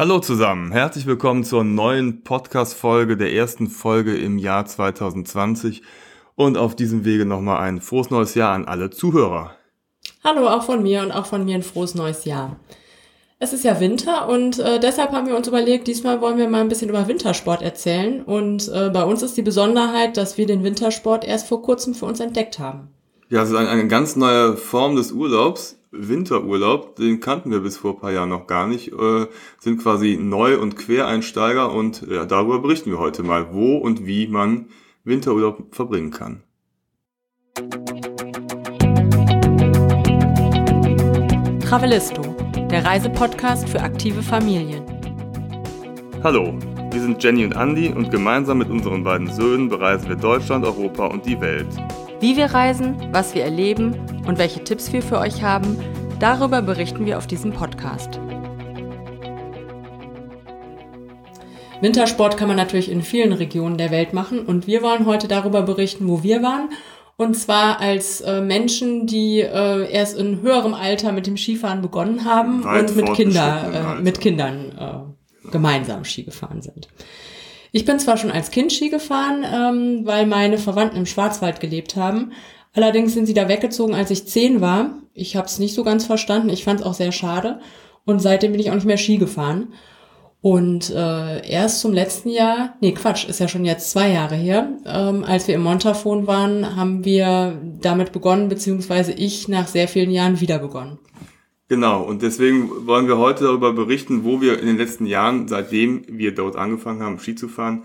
Hallo zusammen, herzlich willkommen zur neuen Podcast-Folge der ersten Folge im Jahr 2020 und auf diesem Wege nochmal ein frohes neues Jahr an alle Zuhörer. Hallo auch von mir und auch von mir ein frohes neues Jahr. Es ist ja Winter und äh, deshalb haben wir uns überlegt, diesmal wollen wir mal ein bisschen über Wintersport erzählen. Und äh, bei uns ist die Besonderheit, dass wir den Wintersport erst vor kurzem für uns entdeckt haben. Ja, es ist eine, eine ganz neue Form des Urlaubs. Winterurlaub, den kannten wir bis vor ein paar Jahren noch gar nicht, äh, sind quasi Neu- und Quereinsteiger und ja, darüber berichten wir heute mal, wo und wie man Winterurlaub verbringen kann. Travelisto, der Reisepodcast für aktive Familien. Hallo, wir sind Jenny und Andy und gemeinsam mit unseren beiden Söhnen bereisen wir Deutschland, Europa und die Welt. Wie wir reisen, was wir erleben und welche Tipps wir für euch haben, darüber berichten wir auf diesem Podcast. Wintersport kann man natürlich in vielen Regionen der Welt machen und wir wollen heute darüber berichten, wo wir waren. Und zwar als äh, Menschen, die äh, erst in höherem Alter mit dem Skifahren begonnen haben Weit und mit, Kinder, äh, mit Kindern äh, gemeinsam Ski gefahren sind. Ich bin zwar schon als Kind Ski gefahren, ähm, weil meine Verwandten im Schwarzwald gelebt haben. Allerdings sind sie da weggezogen, als ich zehn war. Ich habe es nicht so ganz verstanden. Ich fand es auch sehr schade. Und seitdem bin ich auch nicht mehr Ski gefahren. Und äh, erst zum letzten Jahr, nee Quatsch, ist ja schon jetzt zwei Jahre her, ähm, als wir im Montafon waren, haben wir damit begonnen, beziehungsweise ich nach sehr vielen Jahren wieder begonnen. Genau, und deswegen wollen wir heute darüber berichten, wo wir in den letzten Jahren, seitdem wir dort angefangen haben, Ski zu fahren,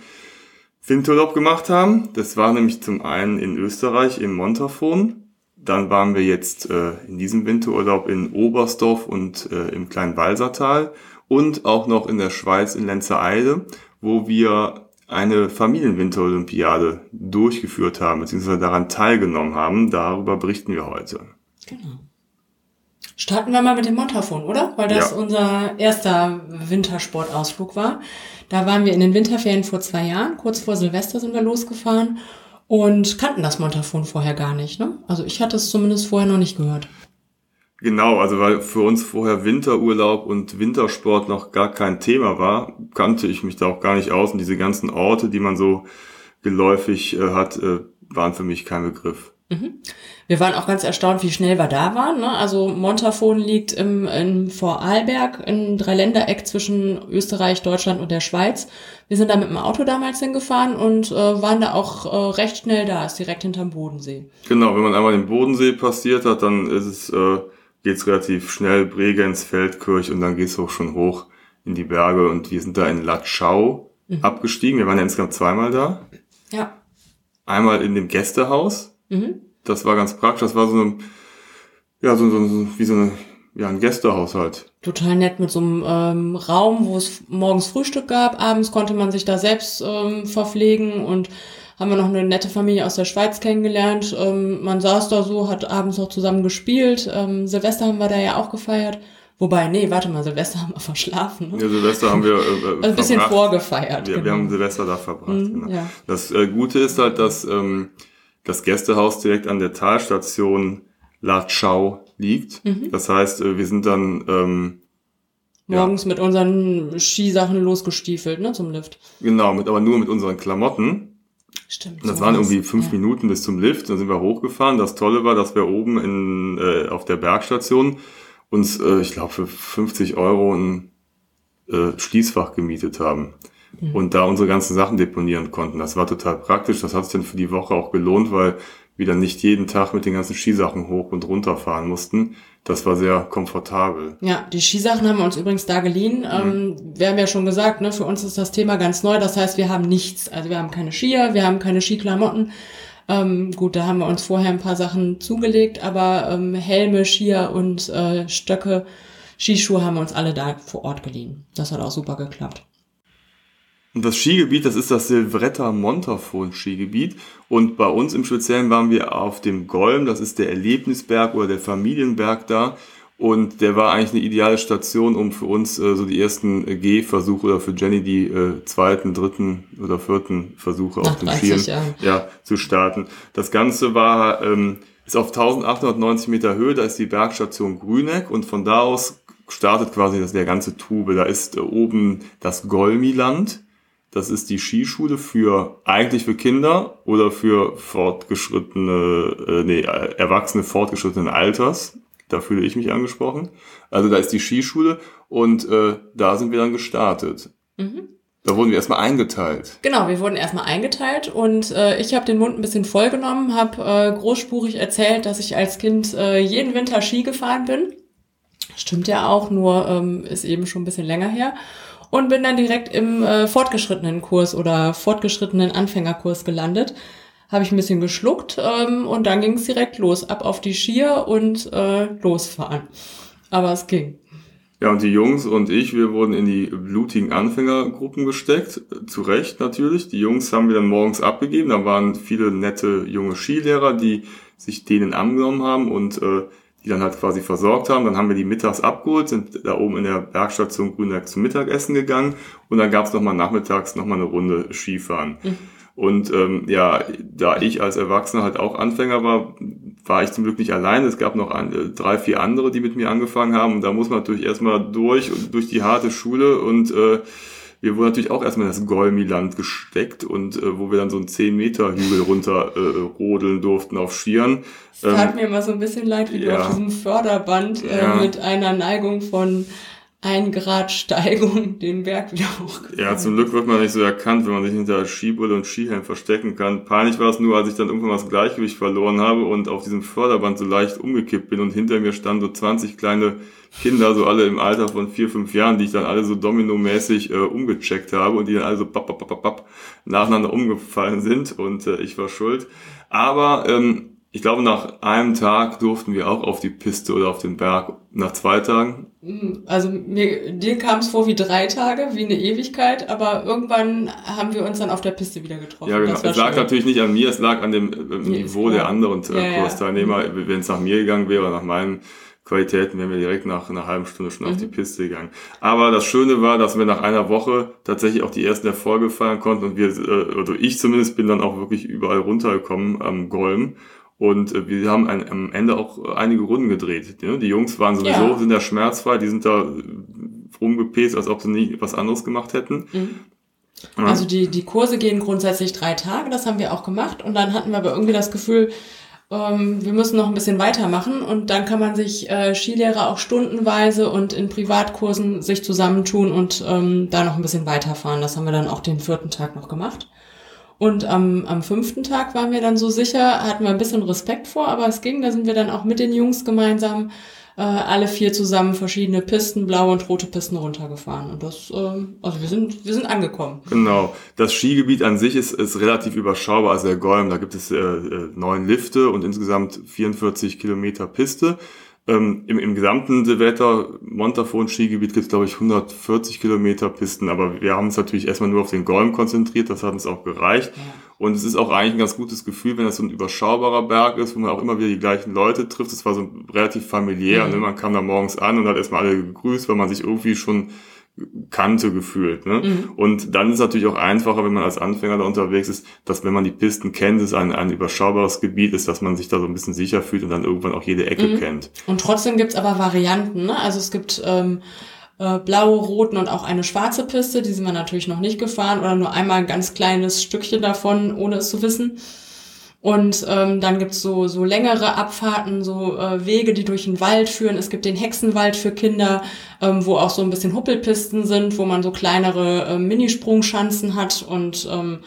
Winterurlaub gemacht haben. Das war nämlich zum einen in Österreich, im Montafon. Dann waren wir jetzt äh, in diesem Winterurlaub in Oberstdorf und äh, im kleinen Walsertal und auch noch in der Schweiz in Lenzereide, wo wir eine Familienwinterolympiade durchgeführt haben, beziehungsweise daran teilgenommen haben. Darüber berichten wir heute. Genau. Starten wir mal mit dem Montafon, oder? Weil das Ja. unser erster Wintersportausflug war. Da waren wir in den Winterferien vor zwei Jahren. Kurz vor Silvester sind wir losgefahren und kannten das Montafon vorher gar nicht. Ne? Also ich hatte es zumindest vorher noch nicht gehört. Genau, also weil für uns vorher Winterurlaub und Wintersport noch gar kein Thema war, kannte ich mich da auch gar nicht aus und diese ganzen Orte, die man so geläufig äh, hat, äh, waren für mich kein Begriff. Wir waren auch ganz erstaunt, wie schnell wir da waren. Ne? Also Montafon liegt im, in Vorarlberg, in Dreiländereck zwischen Österreich, Deutschland und der Schweiz. Wir sind da mit dem Auto damals hingefahren und äh, waren da auch äh, recht schnell da, ist direkt hinterm Bodensee. Genau, wenn man einmal den Bodensee passiert hat, dann ist es, äh, geht's relativ schnell, Bregenz, Feldkirch und dann geht's auch schon hoch in die Berge und wir sind da in Latschau abgestiegen. Wir waren ja insgesamt zweimal da. Ja. Einmal in dem Gästehaus, Mhm. Das war ganz praktisch, das war so ein, ja, so, so, wie so eine, ja, ein Gästehaus halt. Total nett mit so einem ähm, Raum, wo es morgens Frühstück gab. Abends konnte man sich da selbst ähm, verpflegen und haben wir noch eine nette Familie aus der Schweiz kennengelernt. Ähm, man saß da so, hat abends noch zusammen gespielt. Ähm, Silvester haben wir da ja auch gefeiert. Wobei, nee, warte mal, Silvester haben wir verschlafen. Ne? Ja, Silvester haben wir äh, äh, Also ein bisschen vorgefeiert. Wir, genau. wir haben Silvester da verbracht. Mhm, genau. ja. Das äh, Gute ist halt, dass ähm, das Gästehaus direkt an der Talstation Latschau liegt. Mhm. Das heißt, äh, wir sind dann ähm, ja. Morgens mit unseren Skisachen losgestiefelt, ne, zum Lift. genau mit, aber nur mit unseren Klamotten. Stimmt. Und das so waren irgendwie fünf ja. Minuten bis zum Lift. Dann sind wir hochgefahren. Das Tolle war, dass wir oben in, äh, auf der Bergstation uns, äh, ich glaube, für 50 Euro ein äh, Schließfach gemietet haben. Mhm. Und da unsere ganzen Sachen deponieren konnten. Das war total praktisch. Das hat sich dann für die Woche auch gelohnt, weil wir dann nicht jeden Tag mit den ganzen Skisachen hoch und runter fahren mussten. Das war sehr komfortabel. Ja, die Skisachen haben wir uns übrigens da geliehen. Mhm. Ähm, wir haben ja schon gesagt, ne, für uns ist das Thema ganz neu. Das heißt, wir haben nichts. Also wir haben keine Skier, wir haben keine Skiklamotten. Ähm, gut, da haben wir uns vorher ein paar Sachen zugelegt, aber ähm, Helme, Skier und äh, Stöcke, Skischuhe haben wir uns alle da vor Ort geliehen. Das hat auch super geklappt. Und das Skigebiet, das ist das Silvretta Montafon Skigebiet. Und bei uns im Speziellen waren wir auf dem Golm, das ist der Erlebnisberg oder der Familienberg da. Und der war eigentlich eine ideale Station, um für uns äh, so die ersten Gehversuche oder für Jenny die äh, zweiten, dritten oder vierten Versuche auf 30 Skiern Jahren. ja, zu starten. Das Ganze war ähm, ist auf 1890 Meter Höhe, da ist die Bergstation Grüneck und von da aus startet quasi das, der ganze Tube. Da ist äh, oben das Golmiland. Das ist die Skischule für eigentlich für Kinder oder für fortgeschrittene, äh, nee, Erwachsene fortgeschrittenen Alters. Da fühle ich mich angesprochen. Also da ist die Skischule und äh, da sind wir dann gestartet. Mhm. Da wurden wir erstmal eingeteilt. Genau, wir wurden erstmal eingeteilt und äh, ich habe den Mund ein bisschen vollgenommen, habe äh, großspurig erzählt, dass ich als Kind äh, jeden Winter Ski gefahren bin. Stimmt ja auch, nur ähm, ist eben schon ein bisschen länger her. Und bin dann direkt im äh, fortgeschrittenen Kurs oder fortgeschrittenen Anfängerkurs gelandet. Habe ich ein bisschen geschluckt ähm, und dann ging es direkt los. Ab auf die Skier und äh, losfahren. Aber es ging. Ja, und die Jungs und ich, wir wurden in die blutigen Anfängergruppen gesteckt. Zu Recht natürlich. Die Jungs haben wir dann morgens abgegeben. Da waren viele nette junge Skilehrer, die sich denen angenommen haben und äh, die dann halt quasi versorgt haben. Dann haben wir die mittags abgeholt, sind da oben in der Bergstation Grünberg zum Mittagessen gegangen und dann gab's nochmal nachmittags nochmal eine Runde Skifahren. Mhm. Und ähm, ja, da ich als Erwachsener halt auch Anfänger war, war ich zum Glück nicht allein. Es gab noch ein, äh, drei, vier andere, die mit mir angefangen haben. Und da muss man natürlich erstmal durch und durch die harte Schule und äh, wir wurden natürlich auch erstmal in das Golmi-Land gesteckt und äh, wo wir dann so einen 10 Meter Hügel runter äh, rodeln durften auf Skiern. Es tat ähm, mir immer so ein bisschen leid, wie ja, du auf diesem Förderband äh, ja. mit einer Neigung von ein Grad Steigung den Berg wieder hochgefahren. Ja, zum Glück wird man nicht so erkannt, wenn man sich hinter Skibrille und Skihelm verstecken kann. Peinlich war es nur, als ich dann irgendwann das Gleichgewicht verloren habe und auf diesem Förderband so leicht umgekippt bin und hinter mir standen so 20 kleine Kinder, so alle im Alter von vier, fünf Jahren, die ich dann alle so dominomäßig äh, umgecheckt habe und die dann alle so papp, papp, papp, papp, nacheinander umgefallen sind und äh, ich war schuld. Aber ähm, ich glaube, nach einem Tag durften wir auch auf die Piste oder auf den Berg. Nach zwei Tagen? Hm, also mir, dir kam es vor wie drei Tage, wie eine Ewigkeit, aber irgendwann haben wir uns dann auf der Piste wieder getroffen. Ja, genau. Es lag schön. natürlich nicht an mir, es lag an dem äh, Niveau der anderen äh, ja, Kursteilnehmer. Ja. Wenn es nach mir gegangen wäre, nach meinen Qualitäten, wären wir direkt nach einer halben Stunde schon mhm. auf die Piste gegangen. Aber das Schöne war, dass wir nach einer Woche tatsächlich auch die ersten Erfolge feiern konnten und wir, äh, oder ich zumindest, bin dann auch wirklich überall runtergekommen am Golm und äh, wir haben ein, am Ende auch einige Runden gedreht. Ne? Die Jungs waren sowieso, ja. sind ja schmerzfrei, die sind da äh, rumgepest, als ob sie nie was anderes gemacht hätten. Mhm. Also die, die Kurse gehen grundsätzlich drei Tage, das haben wir auch gemacht. Und dann hatten wir aber irgendwie das Gefühl, ähm, wir müssen noch ein bisschen weitermachen. Und dann kann man sich äh, Skilehrer auch stundenweise und in Privatkursen sich zusammentun und ähm, da noch ein bisschen weiterfahren. Das haben wir dann auch den vierten Tag noch gemacht. Und am, am fünften Tag waren wir dann so sicher, hatten wir ein bisschen Respekt vor, aber es ging, da sind wir dann auch mit den Jungs gemeinsam äh, alle vier zusammen verschiedene Pisten, blaue und rote Pisten runtergefahren. Und das, äh, also wir sind, wir sind angekommen. Genau. Das Skigebiet an sich ist, ist relativ überschaubar, also der Golm, da gibt es äh, äh neun Lifte und insgesamt 44 Kilometer Piste. Ähm, im, Im gesamten Silvetter Montafon Skigebiet gibt es, glaube ich, 140 Kilometer Pisten, aber wir haben uns natürlich erstmal nur auf den Golm konzentriert, das hat uns auch gereicht. Ja. Und es ist auch eigentlich ein ganz gutes Gefühl, wenn das so ein überschaubarer Berg ist, wo man auch immer wieder die gleichen Leute trifft. Es war so relativ familiär, mhm. ne? man kam da morgens an und hat erstmal alle gegrüßt, weil man sich irgendwie schon kannte gefühlt. Ne? Mhm. Und dann ist es natürlich auch einfacher, wenn man als Anfänger da unterwegs ist, dass wenn man die Pisten kennt, es ein, ein überschaubares Gebiet ist, dass man sich da so ein bisschen sicher fühlt und dann irgendwann auch jede Ecke mhm. kennt. Und trotzdem gibt's aber Varianten. Ne? Also es gibt ähm, äh, blaue, roten und auch eine schwarze Piste, die sind wir natürlich noch nicht gefahren oder nur einmal ein ganz kleines Stückchen davon, ohne es zu wissen. Und ähm, dann gibt's so, so längere Abfahrten, so äh, Wege, die durch den Wald führen. Es gibt den Hexenwald für Kinder, ähm, wo auch so ein bisschen Huppelpisten sind, wo man so kleinere äh, Minisprungschanzen hat und ähm,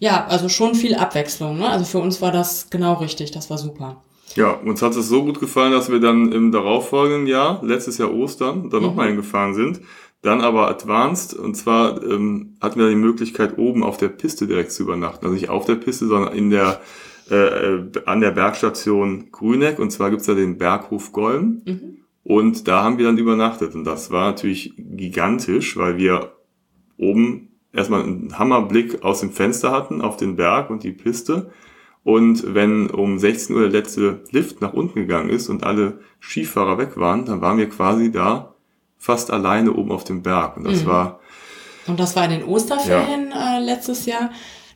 ja, also schon viel Abwechslung. Ne? Also für uns war das genau richtig, das war super. Ja, uns hat es so gut gefallen, dass wir dann im darauffolgenden Jahr, letztes Jahr Ostern, da mhm. nochmal hingefahren sind. Dann aber advanced, und zwar ähm, hatten wir die Möglichkeit, oben auf der Piste direkt zu übernachten. Also nicht auf der Piste, sondern in der äh, an der Bergstation Grüneck und zwar gibt's da den Berghof Golm mhm. und da haben wir dann übernachtet und das war natürlich gigantisch, weil wir oben erstmal einen Hammerblick aus dem Fenster hatten auf den Berg und die Piste und wenn um 16 Uhr der letzte Lift nach unten gegangen ist und alle Skifahrer weg waren, dann waren wir quasi da fast alleine oben auf dem Berg und das mhm. war und das war in den Osterferien ja. äh, letztes Jahr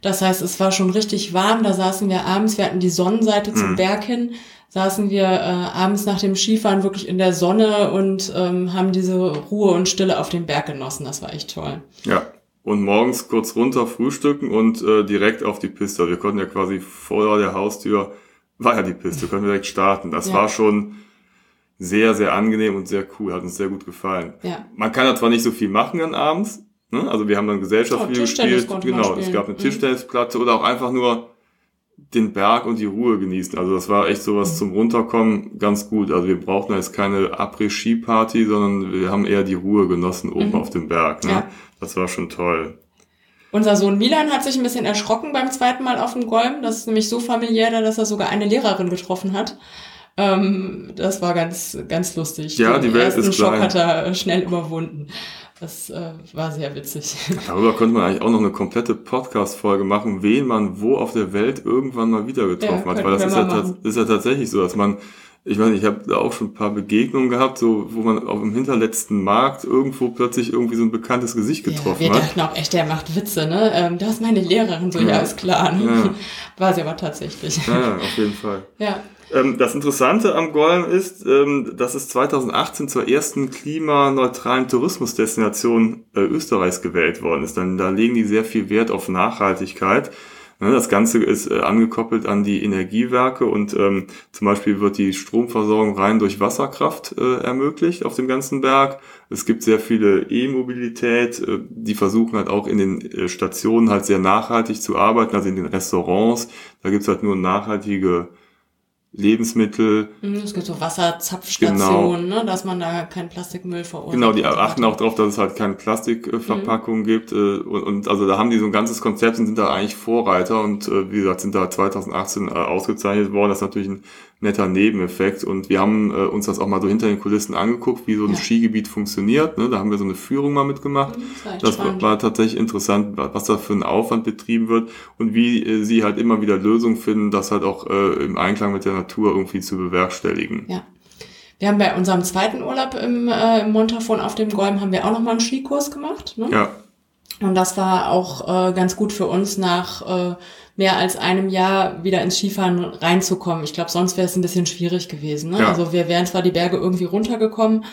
Das heißt, es war schon richtig warm. Da saßen wir abends, wir hatten die Sonnenseite zum mhm. Berg hin, saßen wir äh, abends nach dem Skifahren wirklich in der Sonne und ähm, haben diese Ruhe und Stille auf dem Berg genossen. Das war echt toll. Ja. Und morgens kurz runter frühstücken und äh, direkt auf die Piste. Wir konnten ja quasi vor der Haustür, war ja die Piste, können wir direkt starten. Das ja. war schon sehr, sehr angenehm und sehr cool. Hat uns sehr gut gefallen. Ja. Man kann da zwar nicht so viel machen dann abends, Ne? Also wir haben dann Gesellschaftsspiele oh, gespielt. Genau, es gab eine mhm. Tischtennisplatte oder auch einfach nur den Berg und die Ruhe genießen. Also das war echt sowas mhm. zum Runterkommen ganz gut. Also wir brauchten jetzt keine Après-Ski-Party, sondern wir haben eher die Ruhe genossen oben mhm. auf dem Berg. Ne? Ja. Das war schon toll. Unser Sohn Milan hat sich ein bisschen erschrocken beim zweiten Mal auf dem Golm. Das ist nämlich so familiär, dass er sogar eine Lehrerin getroffen hat. Ähm, das war ganz, ganz lustig. Ja, Den die Welt ist klein. Schock hat er schnell überwunden. Das äh, war sehr witzig. Darüber könnte man eigentlich auch noch eine komplette Podcast-Folge machen, wen man wo auf der Welt irgendwann mal wieder getroffen ja, hat. Weil das ist ja, ist ja, tatsächlich so, dass man, ich meine, ich habe da auch schon ein paar Begegnungen gehabt, so wo man auf dem hinterletzten Markt irgendwo plötzlich irgendwie so ein bekanntes Gesicht getroffen ja, wir hat. Wir dachten auch echt, der macht Witze, ne? Ähm, das ist meine Lehrerin, so ja, ja ist klar. Ne? Ja. War sie aber tatsächlich. Ja, auf jeden Fall. Ja. Ähm, das Interessante am Golm ist, ähm, dass es 2018 zur ersten klimaneutralen Tourismusdestination äh, Österreichs gewählt worden ist. Da legen die sehr viel Wert auf Nachhaltigkeit. Ne, das Ganze ist äh, angekoppelt an die Energiewerke und ähm, zum Beispiel wird die Stromversorgung rein durch Wasserkraft äh, ermöglicht auf dem ganzen Berg. Es gibt sehr viele E-Mobilität, die versuchen halt auch in den Stationen halt sehr nachhaltig zu arbeiten, also in den Restaurants. Da gibt's halt nur nachhaltige Lebensmittel. Mhm, es gibt so Wasserzapfstationen, genau. ne, dass man da keinen Plastikmüll verursacht. Genau, die achten auch darauf, dass es halt keine Plastikverpackung mhm. gibt. Äh, und, und, also da haben die so ein ganzes Konzept und sind da eigentlich Vorreiter und äh, wie gesagt, sind da 2018 äh, ausgezeichnet worden. Das ist natürlich ein netter Nebeneffekt. Und wir haben äh, uns das auch mal so hinter den Kulissen angeguckt, wie so ein ja. Skigebiet funktioniert. Ne? Da haben wir so eine Führung mal mitgemacht. Mhm, das, das war tatsächlich interessant, was da für ein Aufwand betrieben wird und wie äh, sie halt immer wieder Lösungen finden, das halt auch äh, im Einklang mit der Natur irgendwie zu bewerkstelligen. Ja. Wir haben bei unserem zweiten Urlaub im, äh, im Montafon auf dem Golm haben wir auch nochmal einen Skikurs gemacht. Ne? Ja. Und das war auch äh, ganz gut für uns nach äh, mehr als einem Jahr wieder ins Skifahren reinzukommen. Ich glaube, sonst wäre es ein bisschen schwierig gewesen. Ne? Ja. Also wir wären zwar die Berge irgendwie runtergekommen,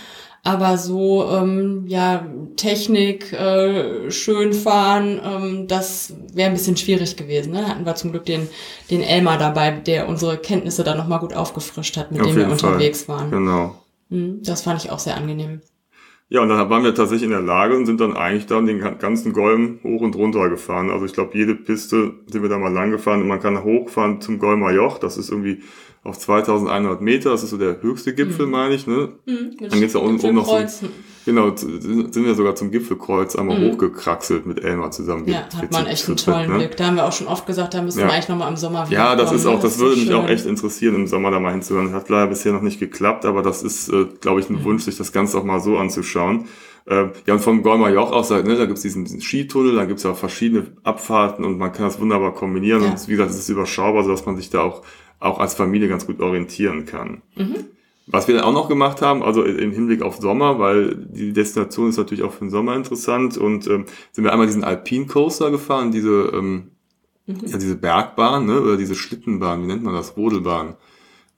aber so ähm, ja Technik, äh, schön fahren, ähm, das wäre ein bisschen schwierig gewesen. Ne? Hatten wir zum Glück den den Elmar dabei, der unsere Kenntnisse dann noch mal gut aufgefrischt hat, mit Auf dem wir unterwegs Fall. waren. Genau. Mhm, das fand ich auch sehr angenehm. Ja, und dann waren wir tatsächlich in der Lage und sind dann eigentlich dann den ganzen Golm hoch und runter gefahren. Also ich glaube, jede Piste sind wir da mal lang gefahren und man kann hochfahren zum Golmer Joch. Das ist irgendwie auf 2100 Meter. Das ist so der höchste Gibfel, mhm. meine ich. Ne? Mhm, dann geht's da unten oben noch so, Genau, sind wir sogar zum Gipfelkreuz einmal mhm. hochgekraxelt mit Elmar zusammen. Ja, hat man echt einen tollen ne? Blick. Da haben wir auch schon oft gesagt, da müssen ja. wir eigentlich nochmal im Sommer wieder Ja, das kommen. ist auch, das, das würde so mich auch echt interessieren, im Sommer da mal hinzuhören. Hat leider bisher noch nicht geklappt, aber das ist, äh, glaube ich, ein mhm. Wunsch, sich das Ganze auch mal so anzuschauen. Äh, ja, und vom Golmer Joch aus, ne, da gibt's diesen, diesen Skitunnel, da gibt's ja auch verschiedene Abfahrten und man kann das wunderbar kombinieren. Ja. Und wie gesagt, es ist überschaubar, sodass man sich da auch, auch als Familie ganz gut orientieren kann. Mhm. Was wir dann auch noch gemacht haben, also im Hinblick auf Sommer, weil die Destination ist natürlich auch für den Sommer interessant und ähm, sind wir einmal diesen Alpine Coaster gefahren, diese, ähm, mhm. ja, diese Bergbahn, ne, oder diese Schlittenbahn, wie nennt man das, Rodelbahn.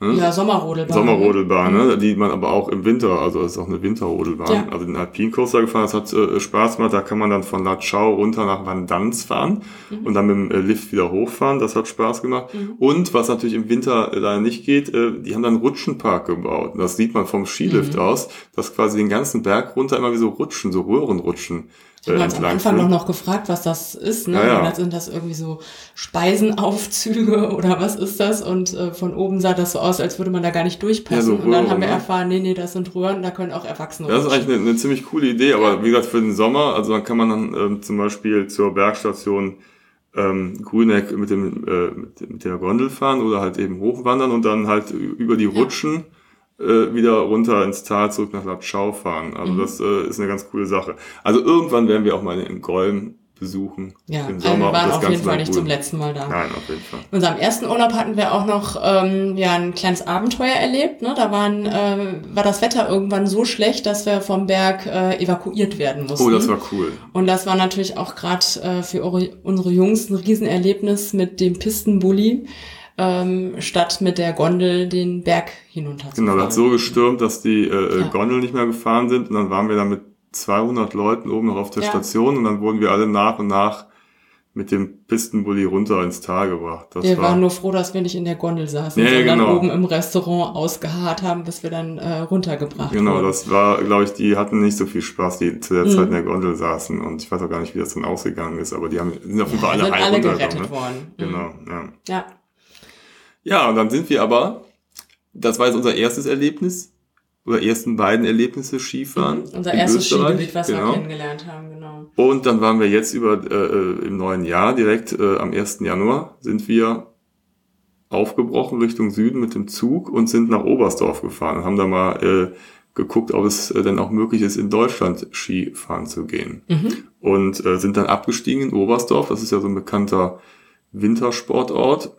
Ne? Ja, Sommerrodelbahn. Sommerrodelbahn, ne? Die man aber auch im Winter, also das ist auch eine Winterrodelbahn. Ja. Also den Alpine Coaster gefahren, das hat äh, Spaß gemacht, da kann man dann von La Chau runter nach Vandanz fahren mhm. und dann mit dem äh, Lift wieder hochfahren, das hat Spaß gemacht. Mhm. Und was natürlich im Winter äh, leider nicht geht, äh, die haben dann einen Rutschenpark gebaut. Und das sieht man vom Skilift mhm. aus, dass quasi den ganzen Berg runter immer wie so Rutschen, so Röhrenrutschen ich habe uns am Anfang noch, noch gefragt, was das ist. Ne? Ja, ja. Sind das irgendwie so Speisenaufzüge oder was ist das? Und äh, von oben sah das so aus, als würde man da gar nicht durchpassen. Ja, so und dann haben wir ne? erfahren, nee, nee, das sind Röhren, da können auch Erwachsene Das ist eigentlich eine, eine, ziemlich coole Idee, aber wie gesagt, für den Sommer, also dann kann man dann ähm, zum Beispiel zur Bergstation ähm, Grüneck mit, dem, äh, mit, mit der Gondel fahren oder halt eben hochwandern und dann halt über die Rutschen äh, wieder runter ins Tal zurück nach Lapschau fahren. Also mhm. das äh, ist eine ganz coole Sache. Also irgendwann werden wir auch mal in Golm besuchen. Ja, im Sommer. wir waren auf jeden Fall nicht cool. zum letzten Mal da. Nein, auf jeden Fall. In unserem ersten Urlaub hatten wir auch noch ähm, ja, ein kleines Abenteuer erlebt. Ne? Da waren, äh, war das Wetter irgendwann so schlecht, dass wir vom Berg äh, evakuiert werden mussten. Oh, das war cool. Und das war natürlich auch gerade äh, für eure, unsere Jungs ein Riesenerlebnis mit dem Pistenbully, ähm, statt mit der Gondel den Berg hinunter zu Genau, da fahren. hat so gestürmt, dass die äh, Ja. Gondeln nicht mehr gefahren sind und dann waren wir da mit 200 Leuten oben noch auf der Ja. Station und dann wurden wir alle nach und nach mit dem Pistenbully runter ins Tal gebracht. Das Wir war, waren nur froh, dass wir nicht in der Gondel saßen, Ja, ja, sondern genau. oben im Restaurant ausgeharrt haben, bis wir dann äh, runtergebracht genau, wurden. das war, glaube ich, die hatten nicht so viel Spaß, die zu der Mhm. Zeit in der Gondel saßen und ich weiß auch gar nicht, wie das dann ausgegangen ist, aber die haben, sind auf jeden Fall alle sind alle runtergekommen. gerettet Ne? worden. Mhm. Genau, ja. Ja. Ja, und dann sind wir aber, das war jetzt unser erstes Erlebnis, oder ersten beiden Erlebnisse Skifahren. Mhm. Unser erstes Österreich. Skigebiet, was wir Genau. kennengelernt haben, genau. Und dann waren wir jetzt über äh, äh, im neuen Jahr, direkt äh, am 1. Januar, sind wir aufgebrochen Richtung Süden mit dem Zug und sind nach Oberstdorf gefahren und haben da mal äh, geguckt, ob es äh, denn auch möglich ist, in Deutschland Skifahren zu gehen. Mhm. Und äh, sind dann abgestiegen in Oberstdorf, das ist ja so ein bekannter Wintersportort.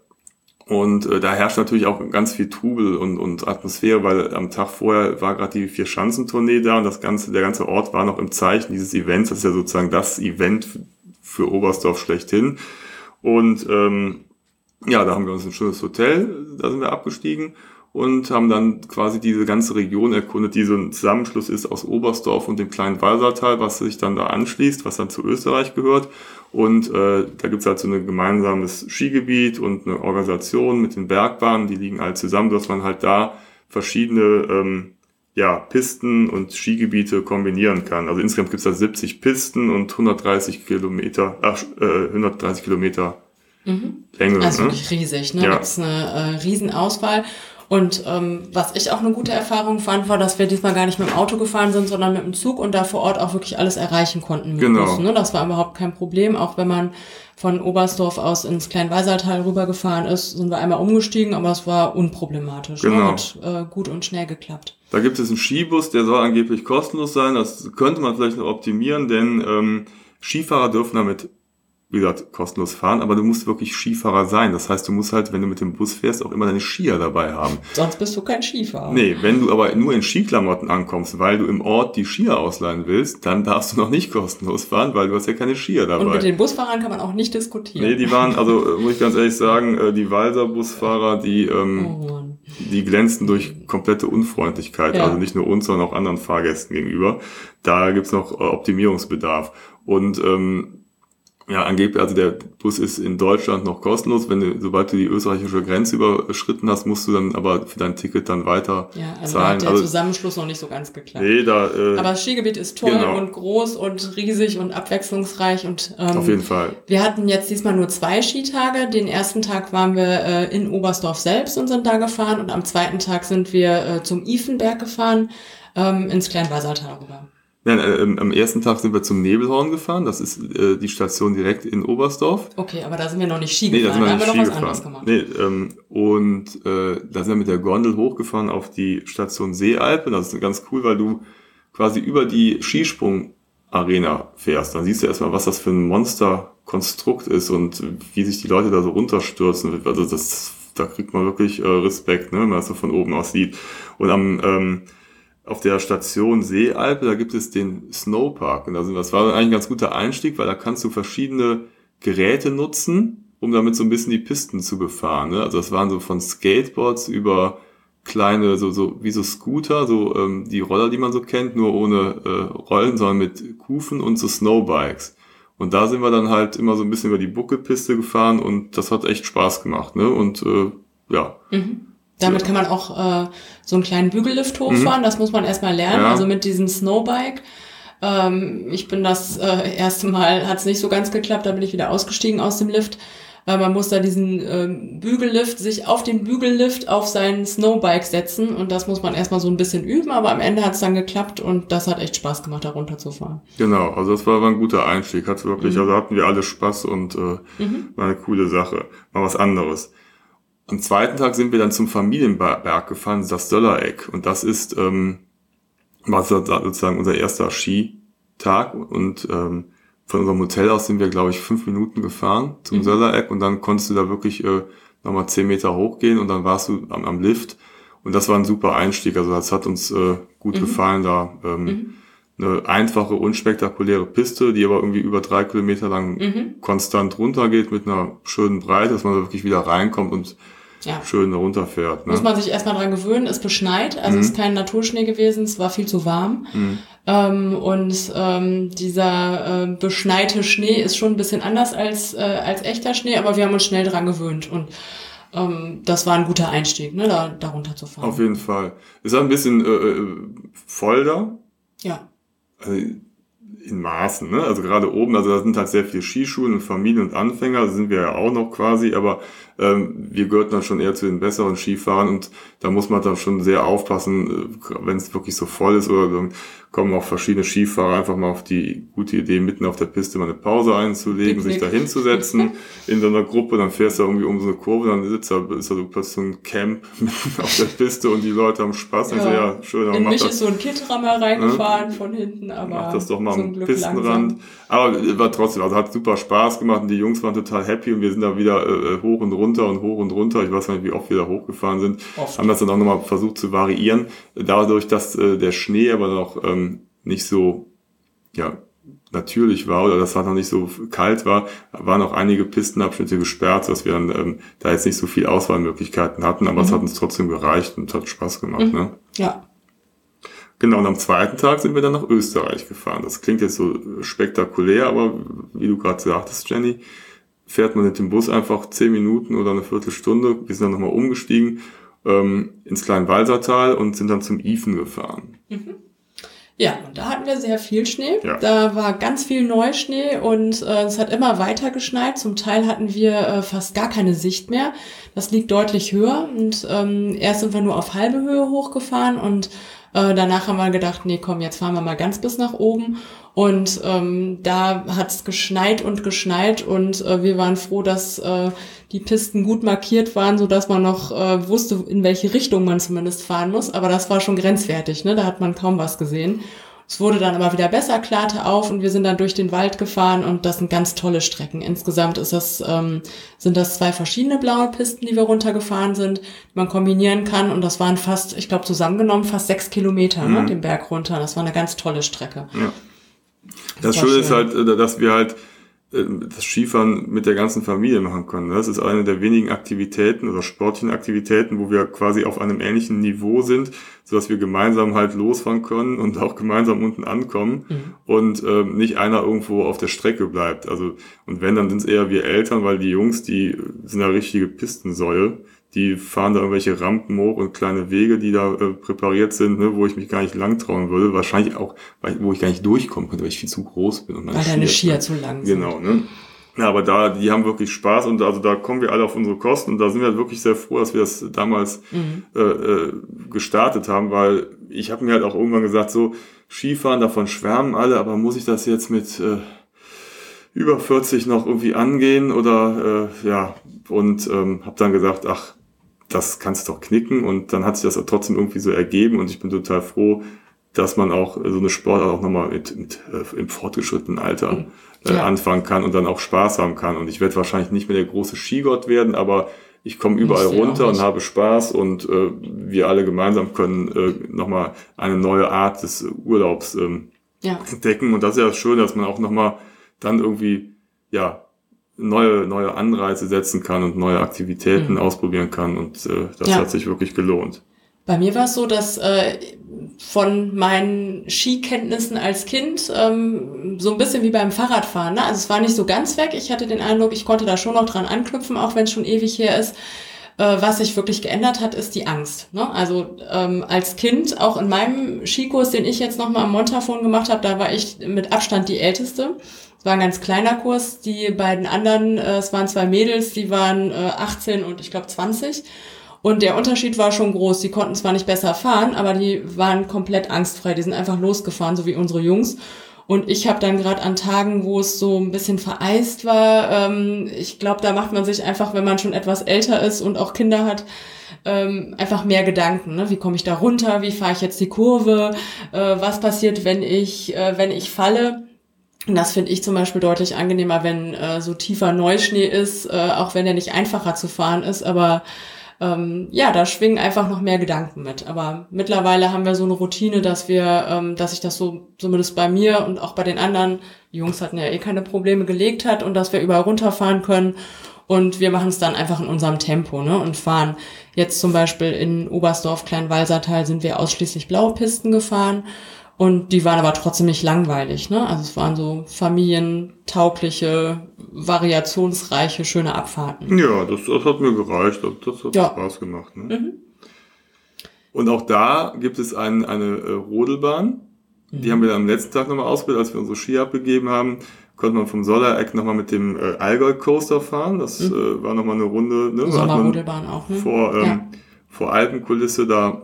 Und äh, da herrscht natürlich auch ganz viel Trubel und, und Atmosphäre, weil am Tag vorher war gerade die Vier-Schanzentournee da und das ganze, der ganze Ort war noch im Zeichen dieses Events. Das ist ja sozusagen das Event für Oberstdorf schlechthin. Und ähm, ja, da haben wir uns ein schönes Hotel, da sind wir abgestiegen und haben dann quasi diese ganze Region erkundet, die so ein Zusammenschluss ist aus Oberstdorf und dem kleinen Walsertal, was sich dann da anschließt, was dann zu Österreich gehört. Und äh, da gibt's halt so ein gemeinsames Skigebiet und eine Organisation mit den Bergbahnen, die liegen halt zusammen, dass man halt da verschiedene ähm, ja, Pisten und Skigebiete kombinieren kann. Also insgesamt gibt's da 70 Pisten und 130 Kilometer, ach, äh, 130 Kilometer Länge. Also ne? wirklich riesig, ne? Ja. Gibt's eine äh, Riesenauswahl. Und ähm, was ich auch eine gute Erfahrung fand, war, dass wir diesmal gar nicht mit dem Auto gefahren sind, sondern mit dem Zug und da vor Ort auch wirklich alles erreichen konnten mit Genau. Bus, ne? Das war überhaupt kein Problem. Auch wenn man von Oberstdorf aus ins Kleinweisertal rübergefahren ist, sind wir einmal umgestiegen, aber es war unproblematisch. Ne? Genau. Hat äh, gut und schnell geklappt. Da gibt es einen Skibus, der soll angeblich kostenlos sein. Das könnte man vielleicht noch optimieren, denn ähm, Skifahrer dürfen damit, wie gesagt, kostenlos fahren, aber du musst wirklich Skifahrer sein. Das heißt, du musst halt, wenn du mit dem Bus fährst, auch immer deine Skier dabei haben. Sonst bist du kein Skifahrer. Nee, wenn du aber nur in Skiklamotten ankommst, weil du im Ort die Skier ausleihen willst, dann darfst du noch nicht kostenlos fahren, weil du hast ja keine Skier dabei. Und mit den Busfahrern kann man auch nicht diskutieren. Nee, die waren, also äh, muss ich ganz ehrlich sagen, äh, die Walser Busfahrer, die, ähm, oh die glänzen durch komplette Unfreundlichkeit, Ja. also nicht nur uns, sondern auch anderen Fahrgästen gegenüber. Da gibt's noch äh, Optimierungsbedarf. Und ähm, ja, angeblich, also der Bus ist in Deutschland noch kostenlos. Wenn du, sobald du die österreichische Grenze überschritten hast, musst du dann aber für dein Ticket dann weiter Ja, also da zahlen. hat der Also, Zusammenschluss noch nicht so ganz geklappt. nee, da äh, Aber das Skigebiet ist toll Genau. und groß und riesig und abwechslungsreich und ähm, auf jeden Fall. wir hatten jetzt diesmal nur zwei Skitage. Den ersten Tag waren wir äh, in Oberstdorf selbst und sind da gefahren und am zweiten Tag sind wir äh, zum Ifenberg gefahren, ähm, ins Kleinwassertal rüber. Nein, äh, ähm, am ersten Tag sind wir zum Nebelhorn gefahren. Das ist äh, die Station direkt in Oberstdorf. Okay, aber da sind wir noch nicht Ski Nee, da gefahren, sind wir da nicht Ski gefahren. anderes gemacht. Nee, ähm, und äh, da sind wir mit der Gondel hochgefahren auf die Station Seealpe. Das ist ganz cool, weil du quasi über die Skisprung-Arena fährst. Dann siehst du erstmal, was das für ein Monsterkonstrukt ist und wie sich die Leute da so runterstürzen. Also das, da kriegt man wirklich äh, Respekt, ne, wenn man das so von oben aus sieht. Und am ähm, auf der Station Seealpe, da gibt es den Snowpark. Und das war eigentlich ein ganz guter Einstieg, weil da kannst du verschiedene Geräte nutzen, um damit so ein bisschen die Pisten zu befahren. Ne? Also das waren so von Skateboards über kleine, so, so wie so Scooter, so ähm, die Roller, die man so kennt, nur ohne äh, Rollen, sondern mit Kufen und so Snowbikes. Und da sind wir dann halt immer so ein bisschen über die Buckelpiste gefahren und das hat echt Spaß gemacht. Ne? Und äh, ja, Damit kann man auch äh, so einen kleinen Bügellift hochfahren, das muss man erstmal lernen, Mhm. Ja. also mit diesem Snowbike. Ähm, ich bin das äh, erste Mal, hat es nicht so ganz geklappt, da bin ich wieder ausgestiegen aus dem Lift. Äh, man muss da diesen ähm, Bügellift, sich auf den Bügellift auf sein Snowbike setzen und das muss man erstmal so ein bisschen üben, aber am Ende hat es dann geklappt und das hat echt Spaß gemacht, da runterzufahren. Genau, also das war, war ein guter Einstieg. Hat wirklich, also hatten wir alle Spaß und äh, war eine coole Sache. Mal was anderes. Am zweiten Tag sind wir dann zum Familienberg gefahren, das Döllereck. Und das ist ähm, war so- sozusagen unser erster Skitag. Und ähm, von unserem Hotel aus sind wir, glaube ich, fünf Minuten gefahren zum mhm. Söllereck und dann konntest du da wirklich äh, nochmal zehn Meter hochgehen und dann warst du am, am Lift. Und das war ein super Einstieg. Also das hat uns äh, gut mhm. gefallen da. Ähm, mhm. Eine einfache, unspektakuläre Piste, die aber irgendwie über drei Kilometer lang mhm. konstant runtergeht mit einer schönen Breite, dass man da wirklich wieder reinkommt und ja. schön runterfährt. Ne? Muss man sich erstmal dran gewöhnen, ist beschneit, also mhm. ist kein Naturschnee gewesen, es war viel zu warm. Mhm. Ähm, und ähm, dieser äh, beschneite Schnee ist schon ein bisschen anders als, äh, als echter Schnee, aber wir haben uns schnell dran gewöhnt und ähm, das war ein guter Einstieg, ne, da, da runterzufahren. Auf jeden Fall. Ist ein bisschen äh, äh voll da. Ja. Also, in Maßen, ne? Also gerade oben, also da sind halt sehr viele Skischulen und Familien und Anfänger, sind wir ja auch noch quasi, aber ähm, wir gehörten dann schon eher zu den besseren Skifahren und da muss man dann schon sehr aufpassen, äh, wenn es wirklich so voll ist oder dann kommen auch verschiedene Skifahrer einfach mal auf die gute Idee, mitten auf der Piste mal eine Pause einzulegen, Picknick. sich da hinzusetzen in so einer Gruppe, dann fährst du irgendwie um so eine Kurve, dann sitzt da, ist da plötzlich so ein Camp auf der Piste und die Leute haben Spaß. Ja. ja schön, aber in mich das, ist so ein Kitrammer reingefahren ne? von hinten, aber mach das doch mal am Pistenrand. Langsam. Aber war trotzdem, also hat super Spaß gemacht und die Jungs waren total happy und wir sind da wieder äh, hoch und runter und hoch und runter. Ich weiß nicht, wie oft wir da hochgefahren sind. Oft. Haben das dann auch nochmal versucht zu variieren. Dadurch, dass äh, der Schnee aber noch ähm, nicht so, ja, natürlich war oder das war noch nicht so kalt war, waren auch einige Pistenabschnitte gesperrt, dass wir dann ähm, da jetzt nicht so viel Auswahlmöglichkeiten hatten, aber mhm. es hat uns trotzdem gereicht und hat Spaß gemacht. Mhm. Ne? Ja. Genau, und am zweiten Tag sind wir dann nach Österreich gefahren. Das klingt jetzt so spektakulär, aber wie du gerade sagtest, Jenny, fährt man mit dem Bus einfach zehn Minuten oder eine Viertelstunde. Wir sind dann nochmal umgestiegen ähm, ins Kleinwalsertal und sind dann zum Ifen gefahren. Mhm. Ja, und da hatten wir sehr viel Schnee. Ja. Da war ganz viel Neuschnee und äh, es hat immer weiter geschneit. Zum Teil hatten wir äh, fast gar keine Sicht mehr. Das liegt deutlich höher und ähm, erst sind wir nur auf halbe Höhe hochgefahren und äh, danach haben wir gedacht, nee, komm, jetzt fahren wir mal ganz bis nach oben. Und ähm, da hat's geschneit und geschneit und äh, wir waren froh, dass äh, die Pisten gut markiert waren, so dass man noch äh, wusste, in welche Richtung man zumindest fahren muss. Aber das war schon grenzwertig, ne? Da hat man kaum was gesehen. Es wurde dann aber wieder besser, klarte auf und wir sind dann durch den Wald gefahren und das sind ganz tolle Strecken. Insgesamt ist das, ähm, sind das zwei verschiedene blaue Pisten, die wir runtergefahren sind, die man kombinieren kann und das waren fast, ich glaube zusammengenommen fast sechs Kilometer, ne, mhm. ne, den Berg runter. Das war eine ganz tolle Strecke. Ja. Das, das Schöne ist halt, äh, dass wir halt das Skifahren mit der ganzen Familie machen können. Das ist eine der wenigen Aktivitäten oder sportlichen Aktivitäten, wo wir quasi auf einem ähnlichen Niveau sind, so dass wir gemeinsam halt losfahren können und auch gemeinsam unten ankommen mhm. und äh, nicht einer irgendwo auf der Strecke bleibt. Also und wenn dann sind es eher wir Eltern, weil die Jungs, die sind ja richtige Pistensäue die fahren da irgendwelche Rampen hoch und kleine Wege, die da äh, präpariert sind, ne, wo ich mich gar nicht lang trauen würde. Wahrscheinlich auch, weil, wo ich gar nicht durchkommen könnte, weil ich viel zu groß bin. Und weil deine Skier zu lang sind. Genau, ne? Ja, aber da, die haben wirklich Spaß und also da kommen wir alle auf unsere Kosten und da sind wir wirklich sehr froh, dass wir das damals mhm. äh, äh, gestartet haben, weil ich habe mir halt auch irgendwann gesagt, so Skifahren, davon schwärmen alle, aber muss ich das jetzt mit äh, über 40 noch irgendwie angehen oder äh, ja und ähm, habe dann gesagt, ach das kannst du doch knicken und dann hat sich das trotzdem irgendwie so ergeben und ich bin total froh, dass man auch so eine Sportart auch nochmal mit, mit äh, im fortgeschrittenen Alter mhm. äh, ja. anfangen kann und dann auch Spaß haben kann. Und ich werde wahrscheinlich nicht mehr der große Skigott werden, aber ich komme überall runter und habe Spaß und äh, wir alle gemeinsam können äh, nochmal eine neue Art des Urlaubs ähm, ja. entdecken. Und das ist ja das Schöne, dass man auch nochmal dann irgendwie, ja, neue, neue Anreize setzen kann und neue Aktivitäten mhm. ausprobieren kann. Und äh, das ja. hat sich wirklich gelohnt. Bei mir war es so, dass äh, von meinen Skikenntnissen als Kind ähm, so ein bisschen wie beim Fahrradfahren. Ne? Also es war nicht so ganz weg. Ich hatte den Eindruck, ich konnte da schon noch dran anknüpfen, auch wenn es schon ewig her ist. Äh, was sich wirklich geändert hat, ist die Angst. Ne? Also ähm, als Kind, auch in meinem Skikurs, den ich jetzt nochmal am Montafon gemacht habe, da war ich mit Abstand die Älteste. War ein ganz kleiner Kurs. Die beiden anderen, äh, es waren zwei Mädels, die waren äh, 18 und ich glaube 20. Und der Unterschied war schon groß. Die konnten zwar nicht besser fahren, aber die waren komplett angstfrei. Die sind einfach losgefahren, so wie unsere Jungs. Und ich habe dann gerade an Tagen, wo es so ein bisschen vereist war, ähm, ich glaube, da macht man sich einfach, wenn man schon etwas älter ist und auch Kinder hat, ähm, einfach mehr Gedanken. Ne? Wie komme ich da runter? Wie fahre ich jetzt die Kurve? Äh, was passiert, wenn ich, äh, wenn ich falle? Und das finde ich zum Beispiel deutlich angenehmer, wenn äh, so tiefer Neuschnee ist, äh, auch wenn er nicht einfacher zu fahren ist, aber ähm, ja, da schwingen einfach noch mehr Gedanken mit. Aber mittlerweile haben wir so eine Routine, dass wir, ähm, dass sich das so zumindest bei mir und auch bei den anderen, die Jungs hatten ja eh keine Probleme gelegt hat und dass wir überall runterfahren können. Und wir machen es dann einfach in unserem Tempo, ne? Und fahren. Jetzt zum Beispiel in Oberstdorf, Kleinwalsertal sind wir ausschließlich blaue Pisten gefahren. Und die waren aber trotzdem nicht langweilig, ne? Also es waren so familientaugliche, variationsreiche, schöne Abfahrten. Ja, das, das hat mir gereicht. Das, hat ja. Spaß gemacht. Ne? Mhm. Und auch da gibt es ein, eine äh, Rodelbahn. Die mhm. haben wir dann am letzten Tag nochmal ausgebildet, als wir unsere Ski abgegeben haben. Konnte man vom Sollereck nochmal mit dem äh, Allgäu Coaster fahren. Das mhm. äh, war nochmal eine Runde. Ne? Sommerrodelbahn auch, ne? Vor, ähm, ja. vor Alpenkulisse da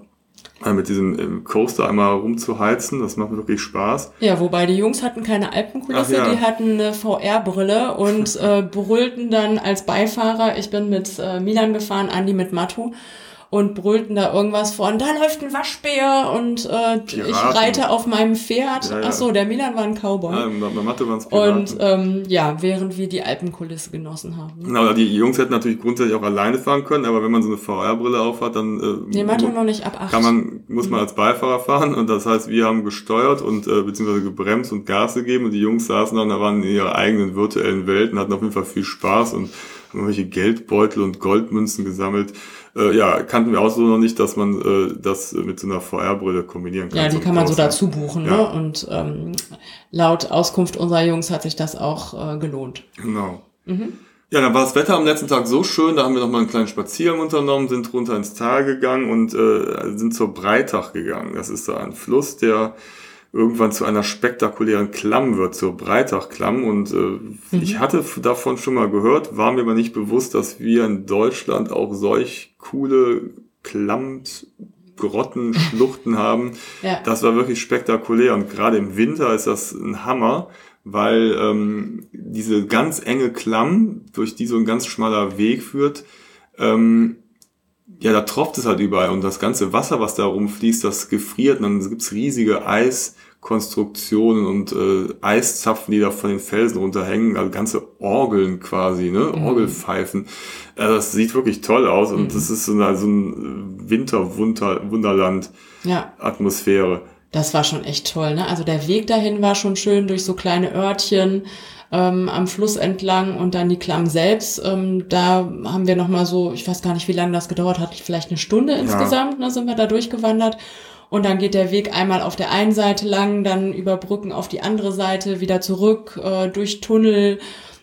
mit diesem ähm, Coaster einmal rumzuheizen. Das macht wirklich Spaß. Ja, wobei die Jungs hatten keine Alpenkulisse, ja. die hatten eine VR-Brille und äh, brüllten dann als Beifahrer. Ich bin mit äh, Milan gefahren, Andi mit Matu und brüllten da irgendwas von, da läuft ein Waschbär und äh, ich reite auf meinem Pferd. Ja, ja. Ach so, der Milan war ein Cowboy. Ja, bei Mathe waren es Und ähm, ja, während wir die Alpenkulisse genossen haben. Genau, die Jungs hätten natürlich grundsätzlich auch alleine fahren können, aber wenn man so eine VR-Brille aufhat, dann äh, nee, Mathe noch nicht ab 8. Kann man, muss man als Beifahrer fahren und das heißt, wir haben gesteuert und äh, beziehungsweise gebremst und Gas gegeben und die Jungs saßen dann, da waren in ihrer eigenen virtuellen Welt und hatten auf jeden Fall viel Spaß und irgendwelche Geldbeutel und Goldmünzen gesammelt äh, ja, kannten wir auch so noch nicht, dass man äh, das mit so einer VR-Brille kombinieren kann. Ja, die kann man so dazu buchen, ja. ne? Und ähm, laut Auskunft unserer Jungs hat sich das auch äh, gelohnt. Genau. Mhm. Ja, dann war das Wetter am letzten Tag so schön, da haben wir noch mal einen kleinen Spaziergang unternommen, sind runter ins Tal gegangen und äh, sind zur Breitach gegangen. Das ist so ein Fluss, der irgendwann zu einer spektakulären Klamm wird, zur Breitach-Klamm. Und äh, mhm. ich hatte davon schon mal gehört, war mir aber nicht bewusst, dass wir in Deutschland auch solch coole Klammt, Grotten, Schluchten haben. Ja. Das war wirklich spektakulär. Und gerade im Winter ist das ein Hammer, weil ähm, diese ganz enge Klamm, durch die so ein ganz schmaler Weg führt, ähm, ja, da tropft es halt überall und das ganze Wasser, was da rumfließt, das gefriert und dann gibt's riesige Eiskonstruktionen und äh, Eiszapfen, die da von den Felsen runterhängen, also ganze Orgeln quasi, ne, mhm. Orgelpfeifen. Also das sieht wirklich toll aus und mhm. das ist so, eine, so ein Winterwunderland-Atmosphäre. Ja. Das war schon echt toll, ne? Also der Weg dahin war schon schön durch so kleine Örtchen ähm, am Fluss entlang und dann die Klamm selbst. Ähm, da haben wir nochmal so, ich weiß gar nicht, wie lange das gedauert hat, vielleicht eine Stunde insgesamt, ja. ne, sind wir da durchgewandert. Und dann geht der Weg einmal auf der einen Seite lang, dann über Brücken auf die andere Seite, wieder zurück, äh, durch Tunnel.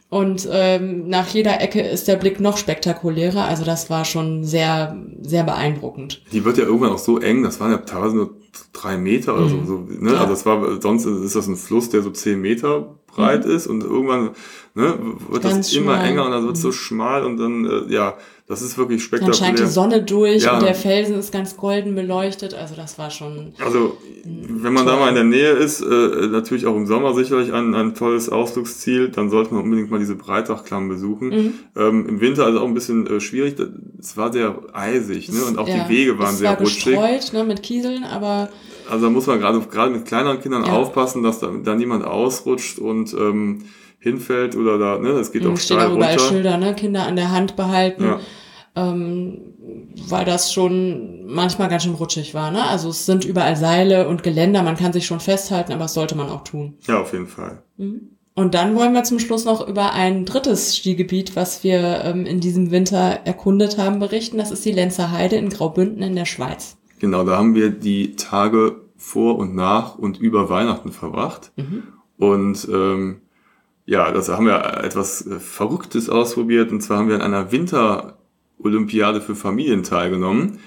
Und ähm, nach jeder Ecke ist der Blick noch spektakulärer. Also das war schon sehr, sehr beeindruckend. Die wird ja irgendwann auch so eng, das waren ja teilweise nur drei Meter oder mhm. so. so ne? Ja. Also das war, sonst ist das ein Fluss, der so zehn Meter breit mhm. ist und irgendwann ne, wird Ganz das immer enger und dann wird es so mhm. schmal und dann, äh, ja, das ist wirklich spektakulär. Dann scheint die Sonne durch ja. und der Felsen ist ganz golden beleuchtet. Also das war schon. Also wenn man toll. da mal in der Nähe ist, äh, natürlich auch im Sommer sicherlich ein, ein tolles Ausflugsziel, dann sollte man unbedingt mal diese Breitachklamm besuchen. Mhm. Ähm, Im Winter also auch ein bisschen äh, schwierig. Es war sehr eisig ne? und auch ja, die Wege waren sehr war rutschig. Gestreut, ne, mit Kieseln, aber also da muss man gerade gerade mit kleineren Kindern ja. aufpassen, dass da, da niemand ausrutscht und ähm, hinfällt oder da, ne, das geht mhm, auch steil auch überall runter. Schilder, ne, Kinder an der Hand behalten. Ja. Ähm, weil das schon manchmal ganz schön rutschig war. Ne? Also es sind überall Seile und Geländer, man kann sich schon festhalten, aber das sollte man auch tun. Ja, auf jeden Fall. Mhm. Und dann wollen wir zum Schluss noch über ein drittes Skigebiet, was wir ähm, in diesem Winter erkundet haben, berichten. Das ist die Lenzer Heide in Graubünden in der Schweiz. Genau, da haben wir die Tage vor und nach und über Weihnachten verbracht. Mhm. Und ähm, ja, das haben wir etwas äh, Verrücktes ausprobiert. Und zwar haben wir an einer Winterolympiade für Familien teilgenommen.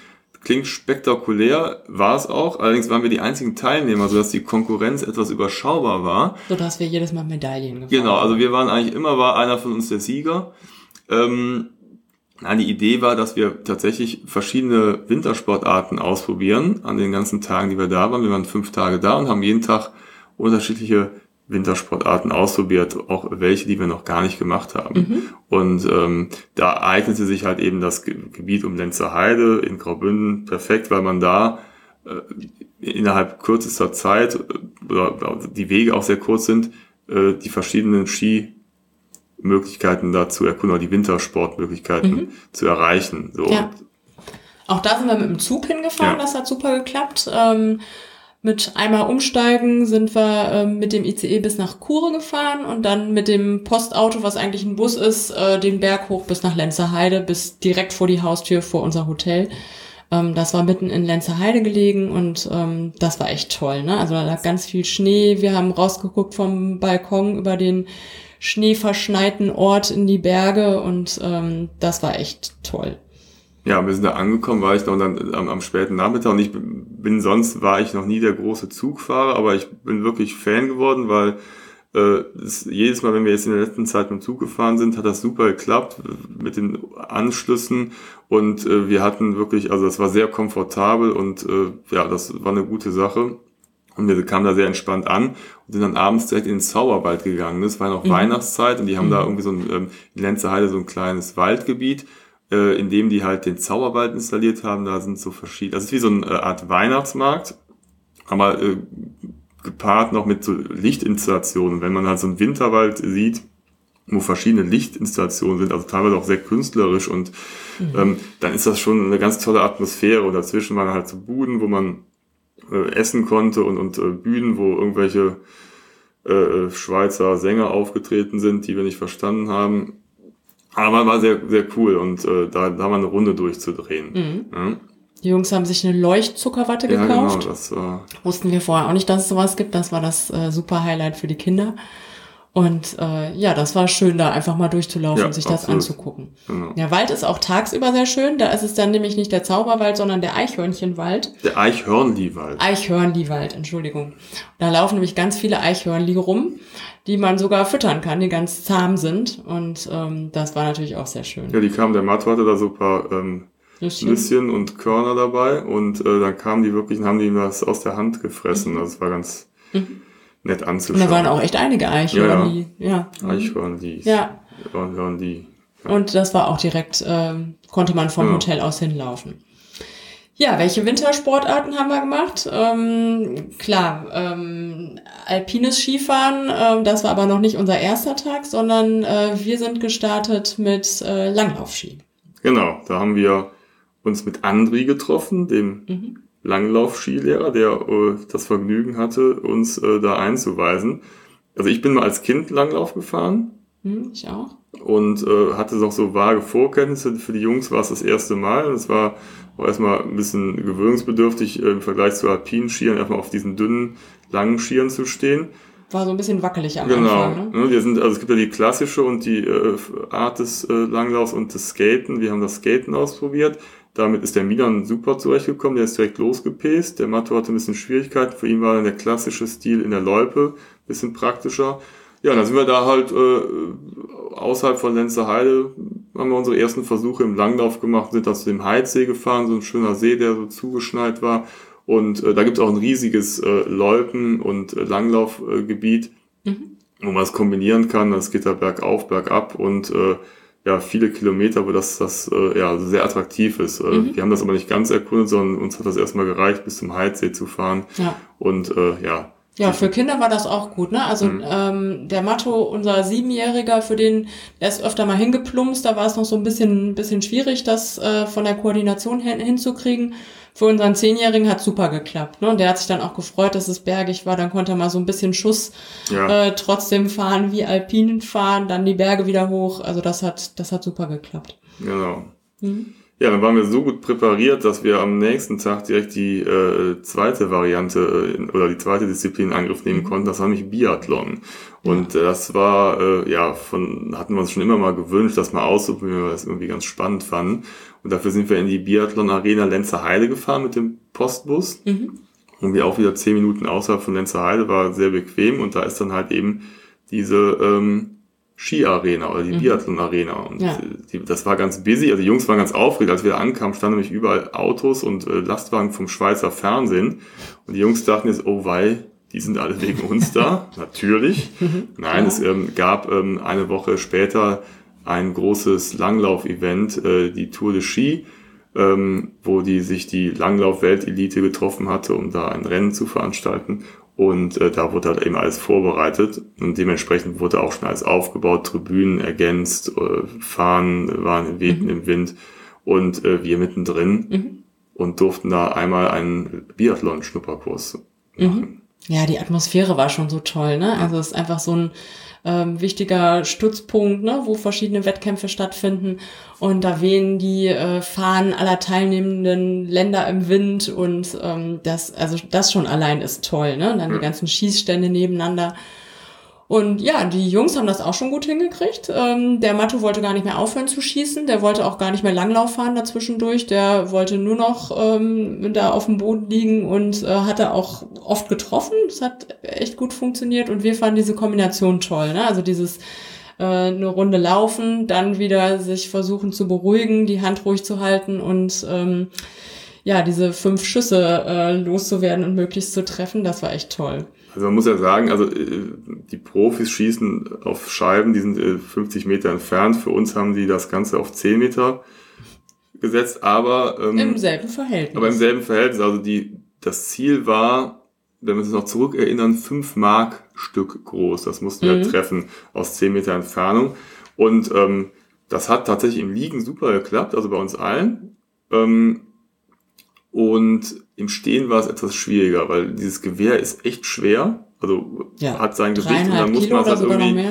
Klingt spektakulär, war es auch. Allerdings waren wir die einzigen Teilnehmer, sodass die Konkurrenz etwas überschaubar war. Sodass wir jedes Mal Medaillen gewonnen Genau, also wir waren eigentlich immer, war einer von uns der Sieger. Ähm, Nein, die Idee war, dass wir tatsächlich verschiedene Wintersportarten ausprobieren an den ganzen Tagen, die wir da waren. Wir waren fünf Tage da und haben jeden Tag unterschiedliche Wintersportarten ausprobiert, auch welche, die wir noch gar nicht gemacht haben. Mhm. Und ähm, da eignete sich halt eben das Gebiet um Lenzer Heide in Graubünden perfekt, weil man da äh, innerhalb kürzester Zeit, äh, oder die Wege auch sehr kurz sind, äh, die verschiedenen Skimöglichkeiten da zu erkunden, oder die Wintersportmöglichkeiten mhm. zu erreichen. So. Ja. Auch da sind wir mit dem Zug hingefahren, ja. das hat super geklappt. Ähm, mit einmal umsteigen sind wir ähm, mit dem ICE bis nach Kure gefahren und dann mit dem Postauto, was eigentlich ein Bus ist, äh, den Berg hoch bis nach Lenzerheide, bis direkt vor die Haustür vor unser Hotel. Ähm, das war mitten in Lenzerheide gelegen und ähm, das war echt toll. Ne? Also da lag ganz viel Schnee. Wir haben rausgeguckt vom Balkon über den schneeverschneiten Ort in die Berge und ähm, das war echt toll. Ja, wir sind da angekommen, war ich noch dann am, am späten Nachmittag und ich bin sonst war ich noch nie der große Zugfahrer, aber ich bin wirklich Fan geworden, weil äh, das, jedes Mal, wenn wir jetzt in der letzten Zeit mit dem Zug gefahren sind, hat das super geklappt mit den Anschlüssen und äh, wir hatten wirklich, also es war sehr komfortabel und äh, ja, das war eine gute Sache. Und wir kamen da sehr entspannt an und sind dann abends direkt in den Zauberwald gegangen. Das war noch mhm. Weihnachtszeit und die haben mhm. da irgendwie so ein, ähm, in Lenzerheide so ein kleines Waldgebiet äh, in dem die halt den Zauberwald installiert haben. Da sind so verschiedene, das ist wie so eine äh, Art Weihnachtsmarkt, aber äh, gepaart noch mit so Lichtinstallationen. Wenn man halt so einen Winterwald sieht, wo verschiedene Lichtinstallationen sind, also teilweise auch sehr künstlerisch und mhm. ähm, dann ist das schon eine ganz tolle Atmosphäre und dazwischen waren halt so Buden, wo man äh, essen konnte und, und äh, Bühnen, wo irgendwelche äh, äh Schweizer Sänger aufgetreten sind, die wir nicht verstanden haben. Aber war sehr, sehr cool und äh, da, da wir eine Runde durchzudrehen. Mhm. Ja. Die Jungs haben sich eine Leuchtzuckerwatte gekauft. Ja, genau, das war... Wussten wir vorher auch nicht, dass es sowas gibt. Das war das äh, super Highlight für die Kinder. Und äh, ja, das war schön, da einfach mal durchzulaufen ja, und sich das anzugucken. Genau. Der Wald ist auch tagsüber sehr schön. Da ist es dann nämlich nicht der Zauberwald, sondern der Eichhörnchenwald. Der Eichhörnliwald. Eichhörnliwald, Entschuldigung. Da laufen nämlich ganz viele Eichhörnli rum, die man sogar füttern kann, die ganz zahm sind. Und ähm, das war natürlich auch sehr schön. Ja, die kamen, der Matto hatte da so ein paar ähm, Nüsschen. Nüsschen und Körner dabei und äh, dann kamen die wirklich und haben die ihm das aus der Hand gefressen. Mhm. Also es war ganz... Mhm nett anzuschauen. Und da waren auch echt einige Eichhörnli. Ja, ja. Eichhörnli. Ja. Eichhörnli. Ja. Und das war auch direkt, äh, konnte man vom ja. Hotel aus hinlaufen. Ja, welche Wintersportarten haben wir gemacht? Ähm, klar, ähm, alpines Skifahren, ähm, das war aber noch nicht unser erster Tag, sondern äh, wir sind gestartet mit äh, Langlaufski. Genau, da haben wir uns mit Andri getroffen, dem mhm. Langlauf-Skilehrer, der äh, das Vergnügen hatte, uns äh, da einzuweisen. Also ich bin mal als Kind Langlauf gefahren. Hm, ich auch. Und äh, hatte noch so vage Vorkenntnisse. Für die Jungs war es das erste Mal. Es war auch erstmal ein bisschen gewöhnungsbedürftig äh, im Vergleich zu alpinen Skiern, erstmal auf diesen dünnen, langen Skiern zu stehen. War so ein bisschen wackelig am genau. Anfang. Genau. Ne? Wir sind, also es gibt ja die klassische und die äh, Art des äh, Langlaufs und des Skaten. Wir haben das Skaten ausprobiert. Damit ist der Milan super zurechtgekommen, der ist direkt losgepäst. Der Matto hatte ein bisschen Schwierigkeiten. Für ihn war dann der klassische Stil in der Loipe ein bisschen praktischer. Ja, dann sind wir da halt äh, außerhalb von Lenzerheide, haben wir unsere ersten Versuche im Langlauf gemacht, sind dann zu dem Heidsee gefahren, so ein schöner See, der so zugeschneit war. Und äh, da gibt es auch ein riesiges äh, Loipen- und äh, Langlaufgebiet, mhm. wo man es kombinieren kann. Das geht da bergauf, bergab und äh, ja, viele Kilometer, wo das, das äh, ja, sehr attraktiv ist. Äh, mhm. Wir haben das aber nicht ganz erkundet, sondern uns hat das erstmal gereicht, bis zum Heidsee zu fahren. Ja. Und äh, ja. Ja, für Kinder war das auch gut, ne? Also mhm. ähm, der Matto, unser Siebenjähriger, für den, der ist öfter mal hingeplumpst, da war es noch so ein bisschen, bisschen schwierig, das äh, von der Koordination hin, hinzukriegen für unseren Zehnjährigen hat super geklappt. Ne? Und der hat sich dann auch gefreut, dass es bergig war. Dann konnte er mal so ein bisschen Schuss ja. äh, trotzdem fahren, wie Alpinen fahren, dann die Berge wieder hoch. Also das hat, das hat super geklappt. Genau. Mhm. Ja, dann waren wir so gut präpariert, dass wir am nächsten Tag direkt die äh, zweite Variante äh, oder die zweite Disziplin in Angriff nehmen mhm. konnten. Das war nämlich Biathlon. Und ja. das war, äh, ja, von, hatten wir uns schon immer mal gewünscht, das mal auszuprobieren, weil wir das irgendwie ganz spannend fanden. Und dafür sind wir in die Biathlon Arena Lenzer Heide gefahren mit dem Postbus. Mhm. Und wir auch wieder zehn Minuten außerhalb von Lenzer Heide, war sehr bequem. Und da ist dann halt eben diese ähm, Ski-Arena oder die mhm. Biathlon-Arena. Und ja. die, das war ganz busy. Also die Jungs waren ganz aufgeregt. Als wir da ankamen, standen nämlich überall Autos und äh, Lastwagen vom Schweizer Fernsehen. Und die Jungs dachten jetzt, oh weil, die sind alle wegen uns da. Natürlich. Mhm. Nein, ja. es ähm, gab ähm, eine Woche später ein großes Langlauf-Event, äh, die Tour de Ski, ähm, wo die sich die Langlauf-Weltelite getroffen hatte, um da ein Rennen zu veranstalten. Und äh, da wurde halt eben alles vorbereitet und dementsprechend wurde auch schon alles aufgebaut, Tribünen ergänzt, äh, Fahnen waren wehten mhm. im Wind und äh, wir mittendrin mhm. und durften da einmal einen Biathlon-Schnupperkurs mhm. machen. Ja, die Atmosphäre war schon so toll, ne? Also es ist einfach so ein ähm, wichtiger Stützpunkt, ne, wo verschiedene Wettkämpfe stattfinden. Und da wehen die äh, Fahnen aller teilnehmenden Länder im Wind und ähm, das, also das schon allein ist toll, ne? Und dann die ganzen Schießstände nebeneinander. Und ja, die Jungs haben das auch schon gut hingekriegt. Ähm, der Matto wollte gar nicht mehr aufhören zu schießen. Der wollte auch gar nicht mehr Langlauf fahren dazwischendurch. Der wollte nur noch ähm, da auf dem Boden liegen und äh, hatte auch oft getroffen. Das hat echt gut funktioniert. Und wir fanden diese Kombination toll. Ne? Also dieses äh, eine Runde laufen, dann wieder sich versuchen zu beruhigen, die Hand ruhig zu halten und ähm, ja, diese fünf Schüsse äh, loszuwerden und möglichst zu treffen, das war echt toll. Also man muss ja sagen, also äh, die Profis schießen auf Scheiben, die sind 50 äh, Meter entfernt. Für uns haben die das Ganze auf 10 Meter gesetzt, aber ähm, im selben Verhältnis. Aber im selben Verhältnis. Also die, das Ziel war, wenn wir uns noch zurückerinnern, 5 Mark Stück groß. Das mussten wir mhm. treffen aus 10 Meter Entfernung. Und ähm, das hat tatsächlich im Liegen super geklappt, also bei uns allen. Ähm, und im Stehen war es etwas schwieriger, weil dieses Gewehr ist echt schwer. Also ja, hat sein Gewicht und dann muss man es halt irgendwie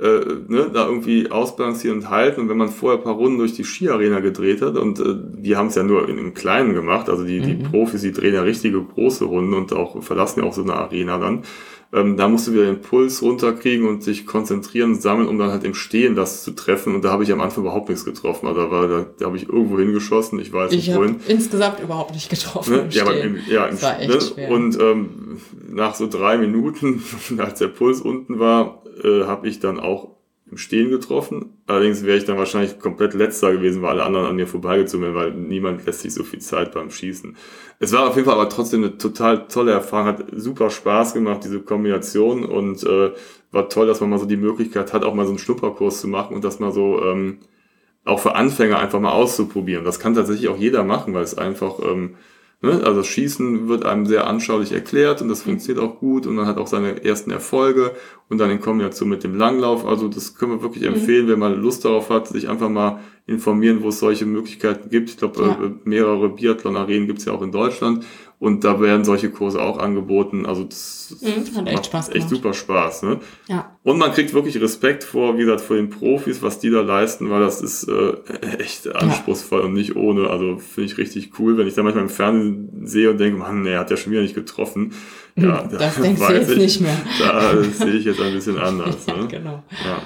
äh, ne, da irgendwie ausbalancieren und halten. Und wenn man vorher ein paar Runden durch die Skiarena gedreht hat, und äh, wir haben es ja nur in, im Kleinen gemacht, also die, mhm. die Profis, die drehen ja richtige große Runden und auch verlassen ja auch so eine Arena dann. Ähm, da musst du wieder den Puls runterkriegen und sich konzentrieren sammeln, um dann halt im Stehen das zu treffen. Und da habe ich am Anfang überhaupt nichts getroffen. Also da, war, da, da habe ich irgendwo hingeschossen, ich weiß ich nicht wohin. insgesamt überhaupt nicht getroffen. Ne? ja, aber im, ja, im, war echt ne? Und ähm, nach so drei Minuten, als der Puls unten war, äh, habe ich dann auch im Stehen getroffen. Allerdings wäre ich dann wahrscheinlich komplett letzter gewesen, weil alle anderen an mir vorbeigezogen wären, weil niemand lässt sich so viel Zeit beim Schießen. Es war auf jeden Fall aber trotzdem eine total tolle Erfahrung, hat super Spaß gemacht, diese Kombination und äh, war toll, dass man mal so die Möglichkeit hat, auch mal so einen Schnupperkurs zu machen und das mal so ähm, auch für Anfänger einfach mal auszuprobieren. Das kann tatsächlich auch jeder machen, weil es einfach ähm, Ne? Also Schießen wird einem sehr anschaulich erklärt und das funktioniert auch gut und man hat auch seine ersten Erfolge und dann in Kombination mit dem Langlauf. Also das können wir wirklich mhm. empfehlen, mhm. wenn man Lust darauf hat, sich einfach mal informieren, wo es solche Möglichkeiten gibt. Ich glaube, ja. Äh, mehrere Biathlon-Arenen gibt es ja auch in Deutschland und da werden solche Kurse auch angeboten. Also das mhm, hat echt Spaß gemacht. Echt super Spaß. Ne? Ja. Und man kriegt wirklich Respekt vor, wie gesagt, vor den Profis, was die da leisten, weil das ist äh, echt anspruchsvoll ja. und nicht ohne. Also finde ich richtig cool, wenn ich da manchmal im Fernsehen sehe und denke, Mann, nee, er hat ja schon wieder nicht getroffen. Hm, ja, das da denkst du jetzt ich, nicht mehr. Da sehe ich jetzt ein bisschen anders. ja, ne? genau. Ja.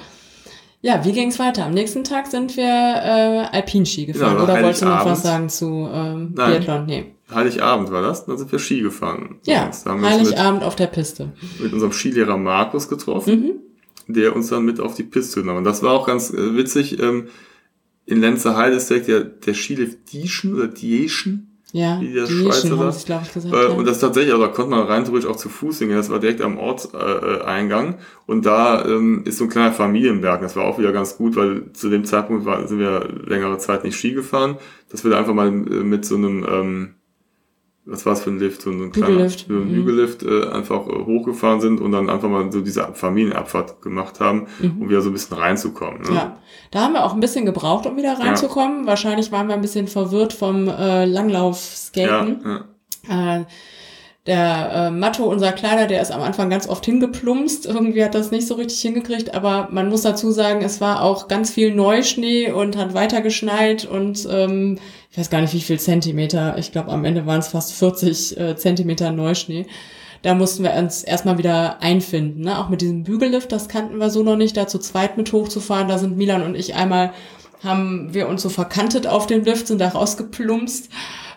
Ja, wie ging es weiter? Am nächsten Tag sind wir äh, Alpinski gefahren. Genau, Oder wolltest du noch was sagen zu ähm, Biathlon? Nee. Heiligabend war das, dann sind wir Ski gefahren. Ja, Heiligabend mit, auf der Piste. Mit unserem Skilehrer Markus getroffen, mhm. der uns dann mit auf die Piste genommen hat. Das war auch ganz äh, witzig. Ähm, in Lenzerheide ist der, der Skilift Dieschen oder Dieschen ja, wie der Schweizer sagt. glaube ich, gesagt. Äh, ja. Und das tatsächlich, also da konnte man rein theoretisch auch zu Fuß hingehen. Das war direkt am Ortseingang. Äh, und da ähm, ist so ein kleiner Familienberg. Das war auch wieder ganz gut, weil zu dem Zeitpunkt war, sind wir längere Zeit nicht Ski gefahren. Dass wir da einfach mal äh, mit so einem ähm, was war es für ein Lift, so ein kleiner Hügellift, so ein mhm. Hügellift äh, einfach äh, hochgefahren sind und dann einfach mal so diese Familienabfahrt gemacht haben, mhm. um wieder so ein bisschen reinzukommen. Ne? Ja, da haben wir auch ein bisschen gebraucht, um wieder reinzukommen. Ja. Wahrscheinlich waren wir ein bisschen verwirrt vom äh, Langlauf-Skaten. Ja, ja. Äh, der äh, Matto, unser Kleider, der ist am Anfang ganz oft hingeplumpst. Irgendwie hat das nicht so richtig hingekriegt. Aber man muss dazu sagen, es war auch ganz viel Neuschnee und hat weiter geschneit und ähm, ich weiß gar nicht wie viel Zentimeter. Ich glaube, am Ende waren es fast 40 äh, Zentimeter Neuschnee. Da mussten wir uns erstmal wieder einfinden. Ne? Auch mit diesem Bügellift, das kannten wir so noch nicht, da zu zweit mit hochzufahren. Da sind Milan und ich einmal, haben wir uns so verkantet auf dem Lift, sind da rausgeplumpst.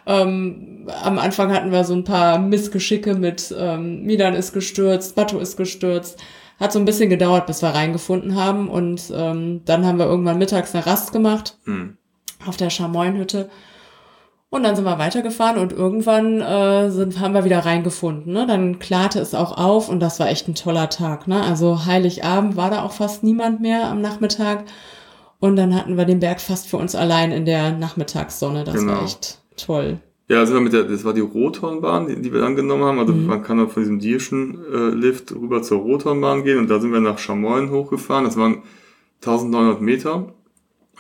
Ähm, am Anfang hatten wir so ein paar Missgeschicke mit ähm, Milan ist gestürzt, Bato ist gestürzt. Hat so ein bisschen gedauert, bis wir reingefunden haben. Und ähm, dann haben wir irgendwann mittags eine Rast gemacht mhm. auf der Chamoinhütte. Und dann sind wir weitergefahren und irgendwann äh, sind, haben wir wieder reingefunden. Ne? Dann klarte es auch auf und das war echt ein toller Tag. Ne? Also Heiligabend war da auch fast niemand mehr am Nachmittag. Und dann hatten wir den Berg fast für uns allein in der Nachmittagssonne. Das genau. war echt toll. Ja, wir mit der, das war die Rothornbahn, die, die wir dann genommen haben. Also mhm. man kann dann von diesem Dierschen äh, Lift rüber zur Rothornbahn gehen und da sind wir nach Chamoyen hochgefahren. Das waren 1900 Meter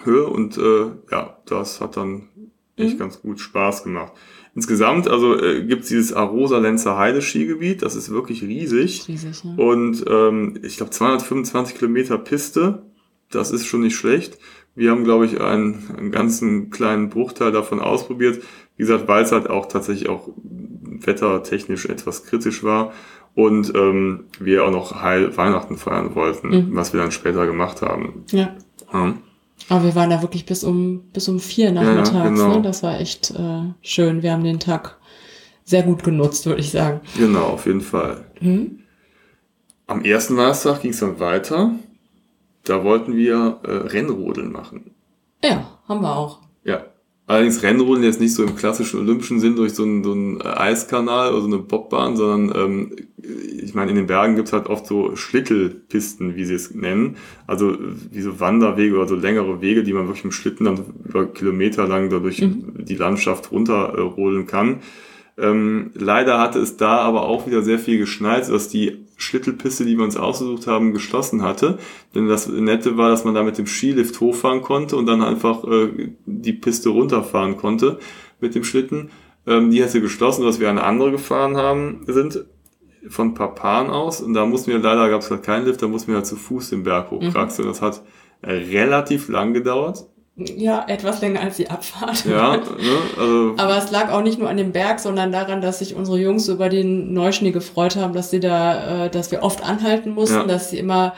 Höhe und äh, ja, das hat dann echt mhm. ganz gut Spaß gemacht. Insgesamt, also äh, gibt dieses Arosa Lenzer Heide Skigebiet, das ist wirklich riesig. riesig ja. Und ähm, ich glaube 225 Kilometer Piste, das ist schon nicht schlecht. Wir haben, glaube ich, einen, einen ganzen kleinen Bruchteil davon ausprobiert. Wie gesagt, weil es halt auch tatsächlich auch wettertechnisch etwas kritisch war und ähm, wir auch noch Heil Weihnachten feiern wollten, mhm. was wir dann später gemacht haben. Ja. ja. Aber wir waren da wirklich bis um bis um vier nachmittags. Ja, genau. ne? Das war echt äh, schön. Wir haben den Tag sehr gut genutzt, würde ich sagen. Genau, auf jeden Fall. Mhm. Am ersten Weihnachtstag ging es dann weiter. Da wollten wir äh, Rennrodeln machen. Ja, haben wir auch. Ja. Allerdings Rennrodeln jetzt nicht so im klassischen olympischen Sinn durch so einen, so einen äh, Eiskanal oder so eine Bobbahn, sondern ähm, ich meine, in den Bergen gibt's halt oft so Schlittelpisten, wie sie es nennen. Also wie so Wanderwege oder so längere Wege, die man wirklich im Schlitten dann über Kilometer lang dadurch mhm. die Landschaft runterrodeln kann. Ähm, leider hatte es da aber auch wieder sehr viel geschneit, dass die Schlittelpiste, die wir uns ausgesucht haben, geschlossen hatte. Denn das Nette war, dass man da mit dem Skilift hochfahren konnte und dann einfach äh, die Piste runterfahren konnte mit dem Schlitten. Ähm, die hätte geschlossen, dass wir eine andere gefahren haben, sind von Papan aus. Und da mussten wir, leider gab es halt keinen Lift, da mussten wir halt zu Fuß den Berg hochkraxeln. Mhm. Das hat relativ lang gedauert. Ja, etwas länger als die Abfahrt. Ja, ne, also Aber es lag auch nicht nur an dem Berg, sondern daran, dass sich unsere Jungs über den Neuschnee gefreut haben, dass sie da, äh, dass wir oft anhalten mussten, ja. dass sie immer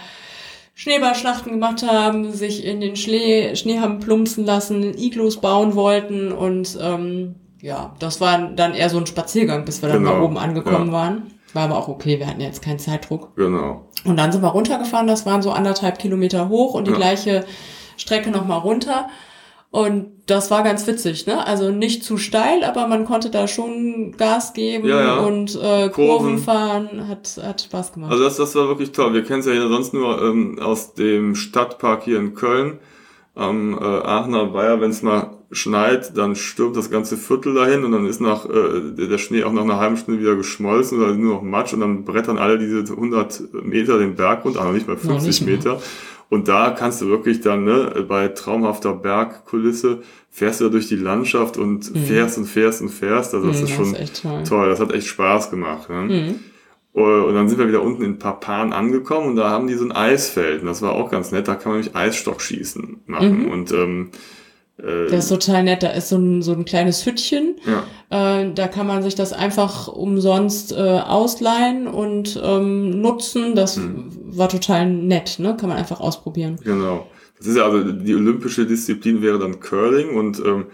Schneeballschlachten gemacht haben, sich in den Schnee, Schnee haben plumpsen lassen, Iglus bauen wollten und ähm, ja, das war dann eher so ein Spaziergang, bis wir dann genau. mal oben angekommen ja. waren. War aber auch okay, wir hatten jetzt keinen Zeitdruck. Genau. Und dann sind wir runtergefahren, das waren so anderthalb Kilometer hoch und die ja. gleiche Strecke nochmal runter. Und das war ganz witzig, ne? Also nicht zu steil, aber man konnte da schon Gas geben ja, ja. und äh, Kurven. Kurven fahren. Hat, hat Spaß gemacht. Also das, das war wirklich toll. Wir kennen es ja sonst nur ähm, aus dem Stadtpark hier in Köln am äh, Aachener Weiher, wenn es mal schneit, dann stürmt das ganze Viertel dahin und dann ist nach äh, der Schnee auch nach einer halben Stunde wieder geschmolzen oder nur noch Matsch und dann brettern alle diese 100 Meter den Berg runter, aber nicht mal 50 nicht Meter. Und da kannst du wirklich dann, ne, bei traumhafter Bergkulisse, fährst du da durch die Landschaft und mhm. fährst und fährst und fährst. Also das mhm, ist schon das ist toll. toll. Das hat echt Spaß gemacht. Ne? Mhm. Und dann sind wir wieder unten in Papan angekommen und da haben die so ein Eisfeld. Und das war auch ganz nett. Da kann man nämlich Eisstockschießen machen. Mhm. Und ähm, äh, das ist total nett. Da ist so ein, so ein kleines Hüttchen. Ja. Äh, da kann man sich das einfach umsonst äh, ausleihen und ähm, nutzen. Das mhm. war total nett. Ne? Kann man einfach ausprobieren. Genau. Das ist ja also die olympische Disziplin wäre dann Curling und ähm,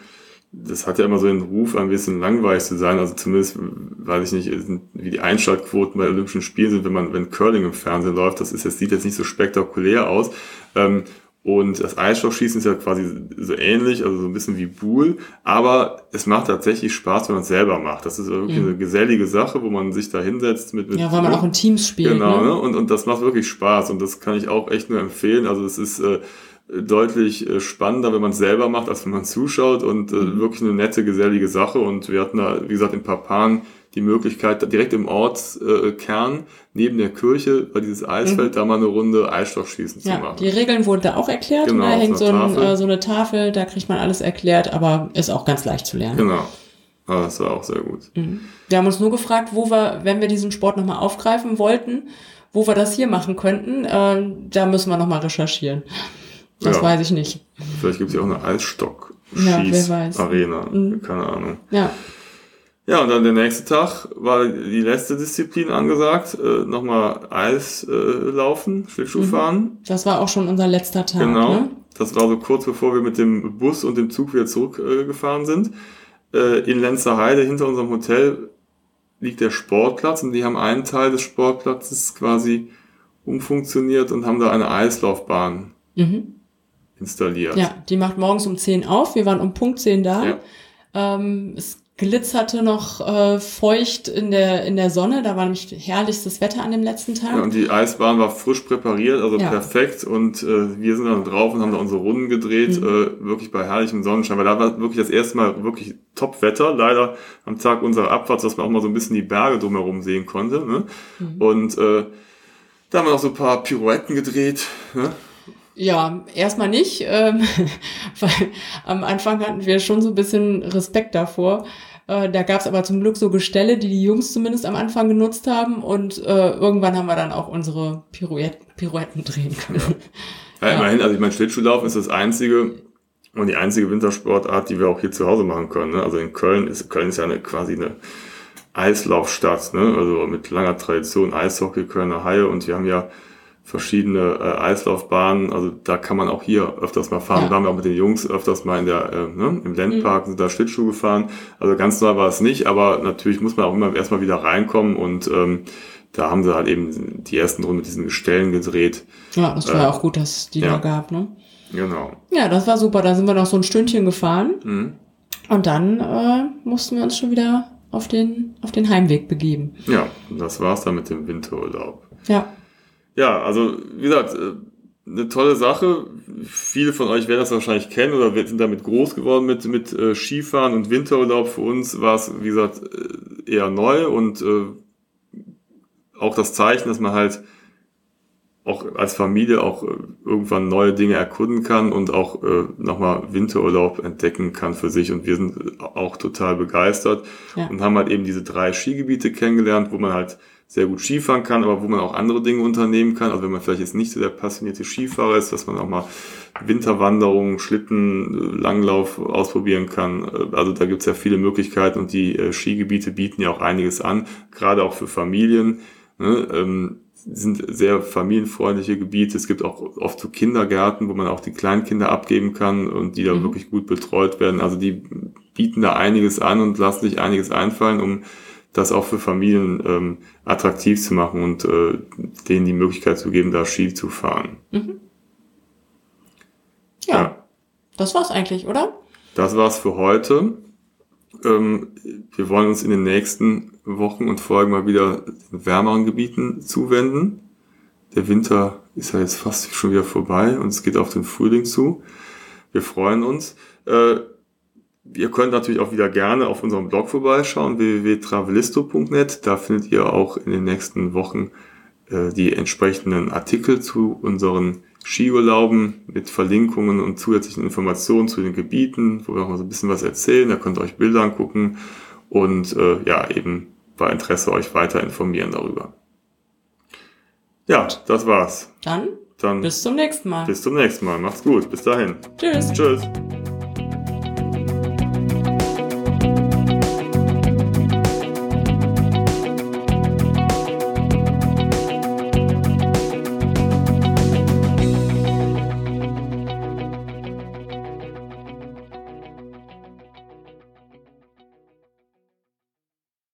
das hat ja immer so den Ruf, ein bisschen langweilig zu sein. Also zumindest, weiß ich nicht, wie die Einschaltquoten bei Olympischen Spielen sind, wenn man, wenn Curling im Fernsehen läuft. Das ist jetzt, sieht jetzt nicht so spektakulär aus. Ähm, und das Eisstockschießen ist ja quasi so ähnlich, also so ein bisschen wie Buhl, aber es macht tatsächlich Spaß, wenn man es selber macht. Das ist wirklich mhm. eine gesellige Sache, wo man sich da hinsetzt mit, mit Ja, weil man auch in Teams spielt. Genau, ne? ne? Und, und das macht wirklich Spaß und das kann ich auch echt nur empfehlen. Also es ist äh, deutlich äh, spannender, wenn man es selber macht, als wenn man zuschaut und äh, mhm. wirklich eine nette, gesellige Sache. Und wir hatten da, wie gesagt, in Papan die Möglichkeit, direkt im Ortskern, neben der Kirche, bei dieses Eisfeld, mhm. da mal eine Runde Eisstockschießen ja, zu machen. Die Regeln wurden da auch erklärt. Genau, da hängt so, ein, äh, so, eine Tafel, da kriegt man alles erklärt, aber ist auch ganz leicht zu lernen. Genau. Ah, das war auch sehr gut. Mhm. Wir haben uns nur gefragt, wo wir, wenn wir diesen Sport nochmal aufgreifen wollten, wo wir das hier machen könnten. Äh, da müssen wir nochmal recherchieren. Das ja. weiß ich nicht. Vielleicht gibt es ja auch eine Eisstock-Schieß-Arena. Ja, mhm. Keine Ahnung. Ja. Ja, und dann der nächste Tag war die letzte Disziplin angesagt. Äh, Nochmal Eis äh, laufen, Schlittschuh mhm. fahren. Das war auch schon unser letzter Tag. Genau. Ne? Das war so kurz bevor wir mit dem Bus und dem Zug wieder zurückgefahren äh, sind. Äh, in Lenzerheide hinter unserem Hotel liegt der Sportplatz und die haben einen Teil des Sportplatzes quasi umfunktioniert und haben da eine Eislaufbahn mhm. installiert. Ja, die macht morgens um 10 auf. Wir waren um Punkt 10 da. Ja. Ähm, es glitzerte noch äh, feucht in der, in der Sonne. Da war nämlich herrlichstes Wetter an dem letzten Tag. Ja, und die Eisbahn war frisch präpariert, also Ja. perfekt. Und äh, wir sind dann drauf und haben da unsere Runden gedreht, Mhm. äh, wirklich bei herrlichem Sonnenschein. Weil da war wirklich das erste Mal wirklich Top-Wetter. Leider am Tag unserer Abfahrt, dass man auch mal so ein bisschen die Berge drumherum sehen konnte. Ne? Mhm. Und äh, da haben wir noch so ein paar Pirouetten gedreht. Ne? Ja, erstmal nicht, ähm, weil am Anfang hatten wir schon so ein bisschen Respekt davor. Äh, da gab's aber zum Glück so Gestelle, die die Jungs zumindest am Anfang genutzt haben und äh, irgendwann haben wir dann auch unsere Pirouetten, Pirouetten drehen können. Ja, Ja. immerhin, also ich meine, Schlittschuhlaufen ist das einzige und die einzige Wintersportart, die wir auch hier zu Hause machen können. Ne? Also in Köln ist Köln ist ja eine, quasi eine Eislaufstadt, ne? also mit langer Tradition, Eishockey, Kölner Haie und wir haben ja verschiedene äh, Eislaufbahnen, also da kann man auch hier öfters mal fahren. Ja. Da haben wir auch mit den Jungs öfters mal in der, äh, ne, im Landpark sind da Schlittschuh gefahren. Also ganz neu war es nicht, aber natürlich muss man auch immer erstmal wieder reinkommen und ähm, da haben sie halt eben die ersten Runden mit diesen Gestellen gedreht. Ja, das war Äh, ja auch gut, dass es die ja. da gab, ne? Genau. Ja, das war super. Da sind wir noch so ein Stündchen gefahren Mhm. und dann äh, mussten wir uns schon wieder auf den, auf den Heimweg begeben. Ja, das war's dann mit dem Winterurlaub. Ja. Ja, also wie gesagt, äh, eine tolle Sache. Viele von euch werden das wahrscheinlich kennen oder sind damit groß geworden mit, mit äh, Skifahren und Winterurlaub. Für uns war es, wie gesagt, äh, eher neu und auch das Zeichen, dass man halt auch als Familie auch irgendwann neue Dinge erkunden kann und auch äh, nochmal Winterurlaub entdecken kann für sich. Und wir sind auch total begeistert Ja. und haben halt eben diese drei Skigebiete kennengelernt, wo man halt sehr gut Skifahren kann, aber wo man auch andere Dinge unternehmen kann. Also wenn man vielleicht jetzt nicht so der passionierte Skifahrer ist, dass man auch mal Winterwanderungen, Schlitten, äh, Langlauf ausprobieren kann. Äh, Also da gibt's ja viele Möglichkeiten und die äh, Skigebiete bieten ja auch einiges an, gerade auch für Familien. Ne? Ähm, sind sehr familienfreundliche Gebiete. Es gibt auch oft so Kindergärten, wo man auch die Kleinkinder abgeben kann und die da Mhm. wirklich gut betreut werden. Also die bieten da einiges an und lassen sich einiges einfallen, um das auch für Familien ähm, attraktiv zu machen und äh, denen die Möglichkeit zu geben, da Ski zu fahren. Ja, das war's eigentlich, oder? Das war's für heute. Ähm, wir wollen uns in den nächsten Wochen und Folgen mal wieder den wärmeren Gebieten zuwenden. Der Winter ist ja jetzt fast schon wieder vorbei und es geht auf den Frühling zu. Wir freuen uns. Äh, ihr könnt natürlich auch wieder gerne auf unserem Blog vorbeischauen, www.travelisto.net. Da findet ihr auch in den nächsten Wochen äh, die entsprechenden Artikel zu unseren Skiurlauben mit Verlinkungen und zusätzlichen Informationen zu den Gebieten, wo wir auch mal so ein bisschen was erzählen. Da könnt ihr euch Bilder angucken und äh, ja, eben bei Interesse euch weiter informieren darüber. Ja, das war's. Dann Dann bis zum nächsten Mal. bis zum nächsten Mal. Macht's gut. Bis dahin. Tschüss. Tschüss.